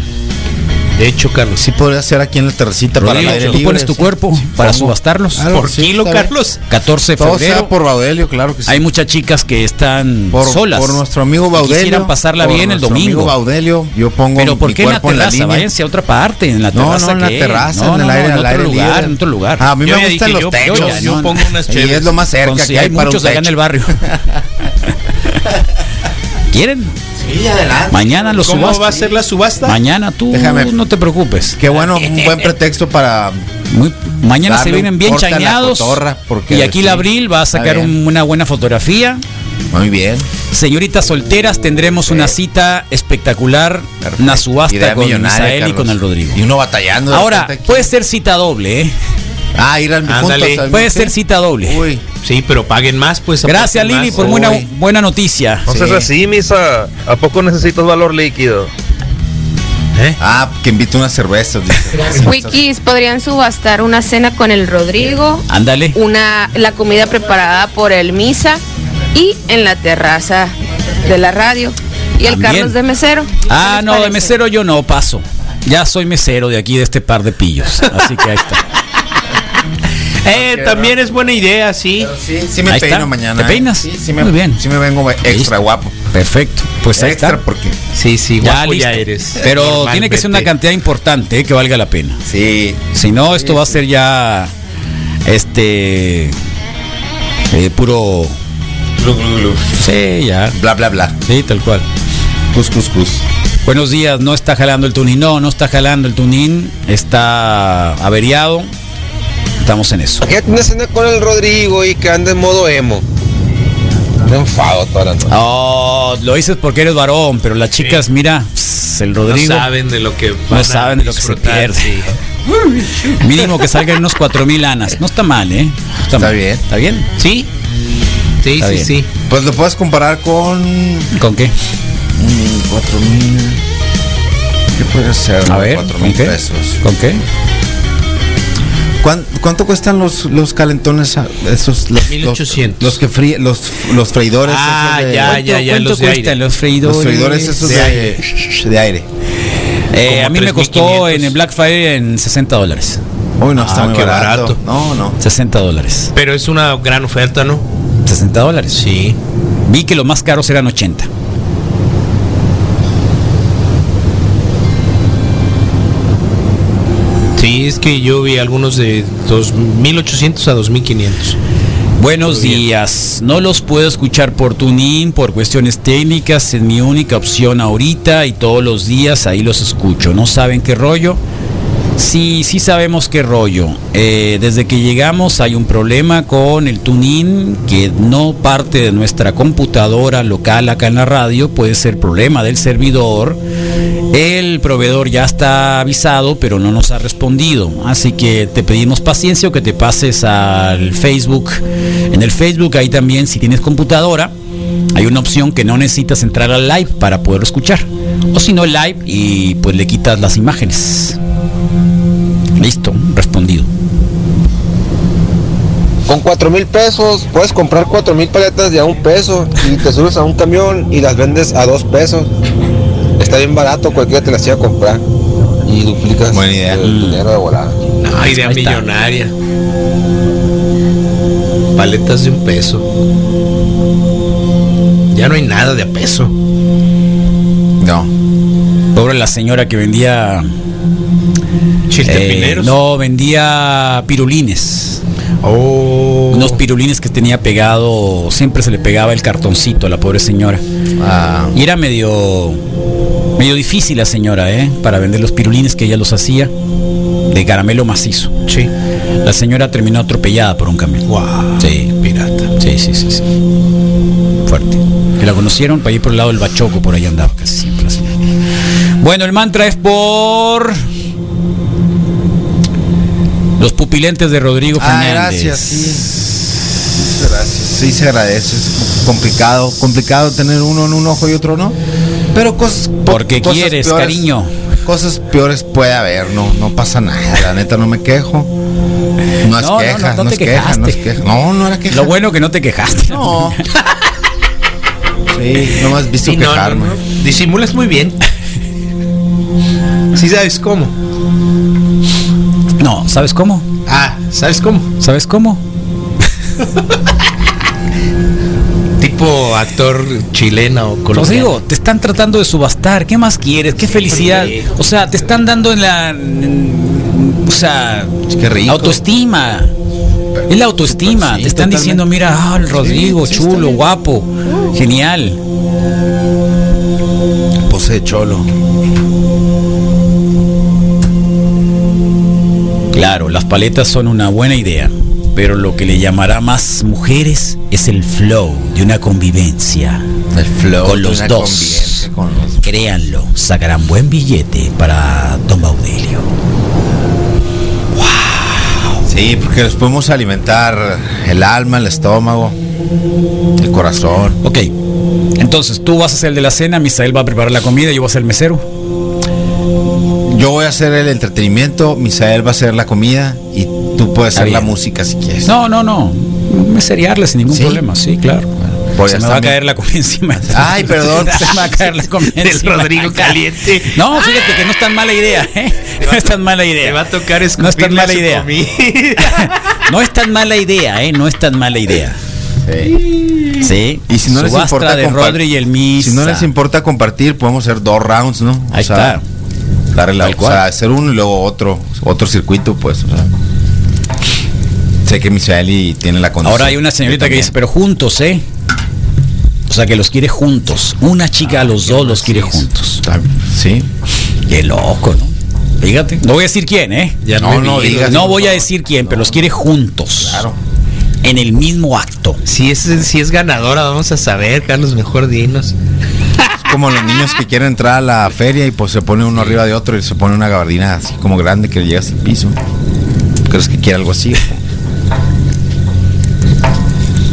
De hecho, Carlos. Sí podría hacer aquí en la terracita para el aire tú libre, pones tu sí. cuerpo para pongo. subastarlos. Claro, Por sí, kilo. Carlos. 14 de Todo febrero. sea por Baudelio, claro que sí. Hay muchas chicas que están por, solas. por nuestro amigo Baudelio. Quisieran pasarla bien el domingo. amigo Baudelio, yo pongo Pero ¿por mi qué en la en terraza? línea. Váyanse a otra parte, en la No, terraza. no, en la terraza, No, en el no, aire, en otro aire lugar, en otro lugar. A mí me gustan los techos. yo no, pongo no. unas Y es lo más cerca que hay para muchos allá en el barrio. ¿Quieren? Sí, adelante. Mañana los ¿Cómo subastas. va a ser la subasta? Mañana tú Déjame- no te preocupes. Qué bueno, un buen pretexto para Muy- mañana se vienen bien chañados. Y aquí la Abril va a sacar un- una buena fotografía. Muy bien. Señoritas solteras, tendremos una cita espectacular, una subasta Idea con Misael y con el Rodrigo. Y uno batallando. Ahora, puede ser cita doble, ¿eh? Ah, ir al Ándale. juntos Puede ser cita doble. Uy, Sí, pero paguen más, pues. Gracias Lili más. por buena, Uy. buena noticia. No Sí. así, misa. ¿A poco necesitas valor líquido? Ah, que invite unas cervezas. Wikis, podrían subastar una cena con el Rodrigo, Ándale. una la comida preparada por el Misa y en la terraza de la radio. Y el También. Carlos de mesero. Ah, ¿Qué les no, de mesero yo no paso. Ya soy mesero de aquí, de este par de pillos. Así que ahí está. Eh, también es buena idea, sí. Sí, sí me Ahí peino está. mañana. ¿Te ¿eh? peinas? Sí, sí me, Muy bien. Sí me vengo extra guapo. Perfecto. Pues ahí extra está. porque Sí, sí, Ya, guapo ya, listo. eres. Pero tiene que ser una cantidad importante eh, que valga la pena. sí. Si no, esto va a ser ya este eh, puro Glu, glu, glu. sí, ya. Bla bla bla. Sí, tal cual. Cus cus cus. Buenos días, no está jalando el tunín. No, no está jalando el tunín. Está averiado. Estamos en eso. ¿Qué tienes cena con el Rodrigo y que anda en modo emo? Me enfado toda la noche. Oh, lo dices porque eres varón, pero las chicas, mira, pss, el Rodrigo No saben de lo que van saben de lo que se pierde. sí. Mínimo que salgan unos cuatro mil anas. No está mal, ¿eh? No Está mal. bien. ¿Está bien? Sí, sí, Está sí, bien. sí. Pues lo puedes comparar con ¿Con qué? cuatro mil. ¿Qué puede ser? A ver, cuatro ¿con mil qué? pesos. ¿Con qué? ¿Cuán- ¿Cuánto cuestan los, los calentones? Esos, los, 1800. Los, los que fríe, los, los freidores. Ah, esos de- ya, ya, ya, ¿Cuánto los de cuestan aire. los freidores? Los freidores esos De de, aire. de aire. Eh, a mí me 3.500. costó en el Black Friday en 60 dólares. Uy, no, está Ah, muy qué barato. barato. No, no. 60 dólares. Pero es una gran oferta, ¿no? 60 dólares. Sí. Vi que los más caros eran 80. Sí, es que yo vi algunos de 2800 a 2500. Buenos días. No los puedo escuchar por tuning por cuestiones técnicas. Es mi única opción ahorita y todos los días ahí los escucho. ¿No saben qué rollo? Sí, sí sabemos qué rollo. Eh, desde que llegamos hay un problema con el tuning que no parte de nuestra computadora local acá en la radio. Puede ser problema del servidor. El proveedor ya está avisado, pero no nos ha respondido. Así que te pedimos paciencia o que te pases al Facebook. En el Facebook ahí también, si tienes computadora, hay una opción que no necesitas entrar al live para poderlo escuchar. O si no, live y pues le quitas las imágenes. Listo, respondido. Con cuatro mil pesos puedes comprar cuatro mil paletas de a un peso y te subes a un camión y las vendes a dos pesos. Está bien barato, cualquiera te las iba a comprar. Y duplicas Buena idea. el dinero de volada. No, idea Ahí está. millonaria. Paletas de un peso. Ya no hay nada de a peso. No. Pobre la señora que vendía. Eh, no, vendía pirulines. Oh. Unos pirulines que tenía pegado. Siempre se le pegaba el cartoncito a la pobre señora. Ah, Y era medio. medio difícil la señora, ¿eh? Para vender los pirulines que ella los hacía. De caramelo macizo. Sí. La señora terminó atropellada por un camión. Wow. Sí. Pirata. Sí, sí, sí, sí. Fuerte. Que la conocieron para ir por el lado del Bachoco, por ahí andaba casi siempre. la señora. Bueno, el mantra es por los pupilentes de Rodrigo Ah, Fernández. gracias, sí. Muchas gracias. Sí, se agradece. Es complicado, complicado tener uno en un ojo y otro no. Pero cosas. Porque cosas quieres, peores- cariño. Cosas peores puede haber, no, no pasa nada. La neta no me quejo. No es No, no, queja, no, no es queja, no es queja. No, no era queja. Lo bueno que no te quejaste. No. Sí, no me has visto Sí, no, no, quejarme. no. Disimulas muy bien. Sí sabes cómo. No, ¿sabes cómo? Ah, ¿sabes cómo? ¿Sabes cómo? Tipo actor chileno o Os colombiano. digo, te están tratando de subastar. ¿Qué más quieres? ¿Qué felicidad? O sea, te están dando en la. en- o sea, autoestima. Es la autoestima. Sí, te están totalmente. diciendo, mira, ah, el Rodrigo, chulo, guapo, genial. Pose de cholo. Claro, las paletas son una buena idea, pero lo que le llamará más mujeres es el flow de una convivencia. El flow. Con de los una dos. convivencia con los- Créanlo, sacarán buen billete para Don Baudelio. Sí, porque les podemos alimentar el alma, el estómago, el corazón. Ok, entonces tú vas a ser el de la cena, Misael va a preparar la comida, yo voy a ser el mesero. Yo voy a hacer el entretenimiento, Misael va a hacer la comida y tú puedes hacer la música si quieres. No, no, no, meserearle sin ningún ¿Sí? problema, sí, claro. Se me va a caer la comida encima. Ay, perdón. Se me va a caer la comida Del encima. Rodrigo caliente. No, fíjate que no es tan mala idea, ¿eh? No es tan mala idea. Te va a tocar No es tan mala idea. No es tan mala idea, ¿eh? No es tan mala idea. Sí. Sí. Y si no les importa de Rodri y el Misa. Si no les importa compartir, podemos hacer dos rounds, ¿no? Ahí está. Darle la, Tal o sea, hacer uno y luego otro, otro circuito, pues. o sea. Sé que Misael y tiene la condición. Ahora hay una señorita que dice, pero juntos, ¿eh? O sea, que los quiere juntos. Una chica a los dos los quiere juntos. Ah, Sí. Qué loco, ¿no? Fíjate. No voy a decir quién, ¿eh? Ya No, no digas. No voy a decir quién, pero los quiere juntos. Claro. En el mismo acto. Si es, si es ganadora, vamos a saber, Carlos, mejor dinos. Como los niños que quieren entrar a la feria y pues se pone uno arriba de otro y se pone una gabardina así como grande que llega hasta el piso. ¿Crees que quiere algo así?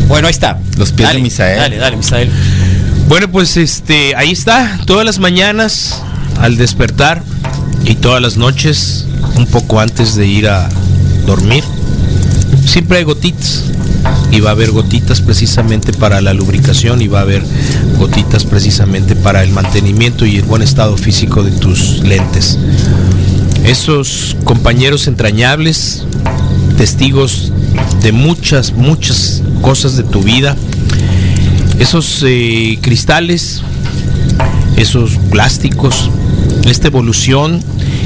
Bueno, ahí está. Los pies Dale, de Misael. Dale, dale, Misael. Bueno, pues este, ahí está, todas las mañanas al despertar y todas las noches, un poco antes de ir a dormir, siempre hay gotitas. Y va a haber gotitas precisamente para la lubricación y va a haber gotitas precisamente para el mantenimiento y el buen estado físico de tus lentes. Esos compañeros entrañables, testigos de muchas, muchas cosas de tu vida, esos eh, cristales, esos plásticos, esta evolución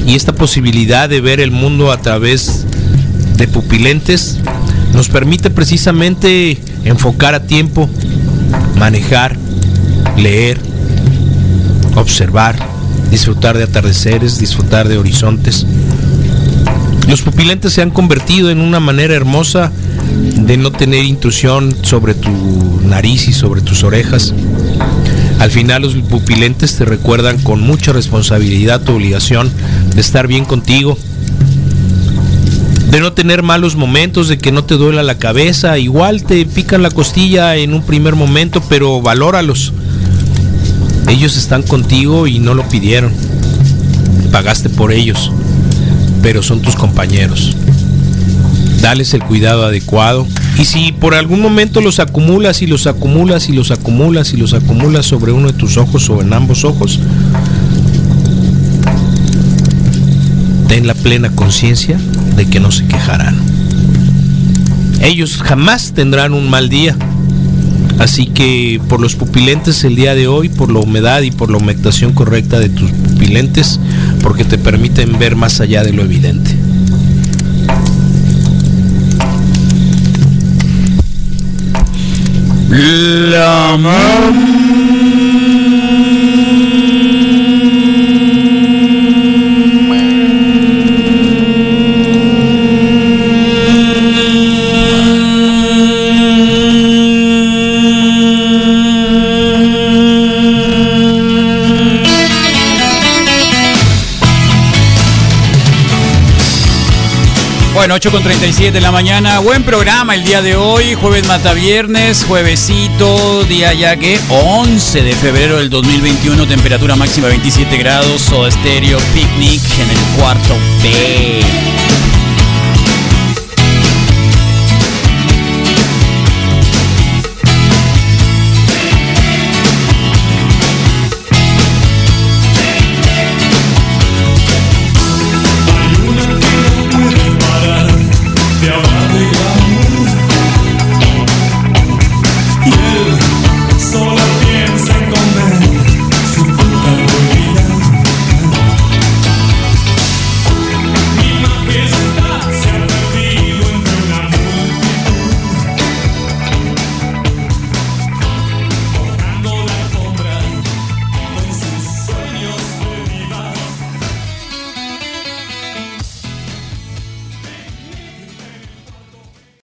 y esta posibilidad de ver el mundo a través de pupilentes nos permite precisamente enfocar a tiempo, manejar, leer, observar, disfrutar de atardeceres, disfrutar de horizontes. Los pupilentes se han convertido en una manera hermosa de no tener intrusión sobre tu nariz y sobre tus orejas. Al final los pupilentes te recuerdan con mucha responsabilidad tu obligación de estar bien contigo, de no tener malos momentos, de que no te duela la cabeza, igual te pican la costilla en un primer momento, pero valóralos. Ellos están contigo y no lo pidieron. Pagaste por ellos, pero son tus compañeros. Dales el cuidado adecuado. Y si por algún momento los acumulas y los acumulas y los acumulas y los acumulas sobre uno de tus ojos o en ambos ojos, ten la plena conciencia de que no se quejarán. Ellos jamás tendrán un mal día. Así que por los pupilentes el día de hoy, por la humedad y por la humectación correcta de tus pupilentes, porque te permiten ver más allá de lo evidente. La Bueno, 8 con 37 de la mañana. Buen programa el día de hoy. Jueves mata viernes, juevesito, día ya que 11 de febrero del 2021, temperatura máxima 27 grados, o estéreo, picnic en el cuarto B.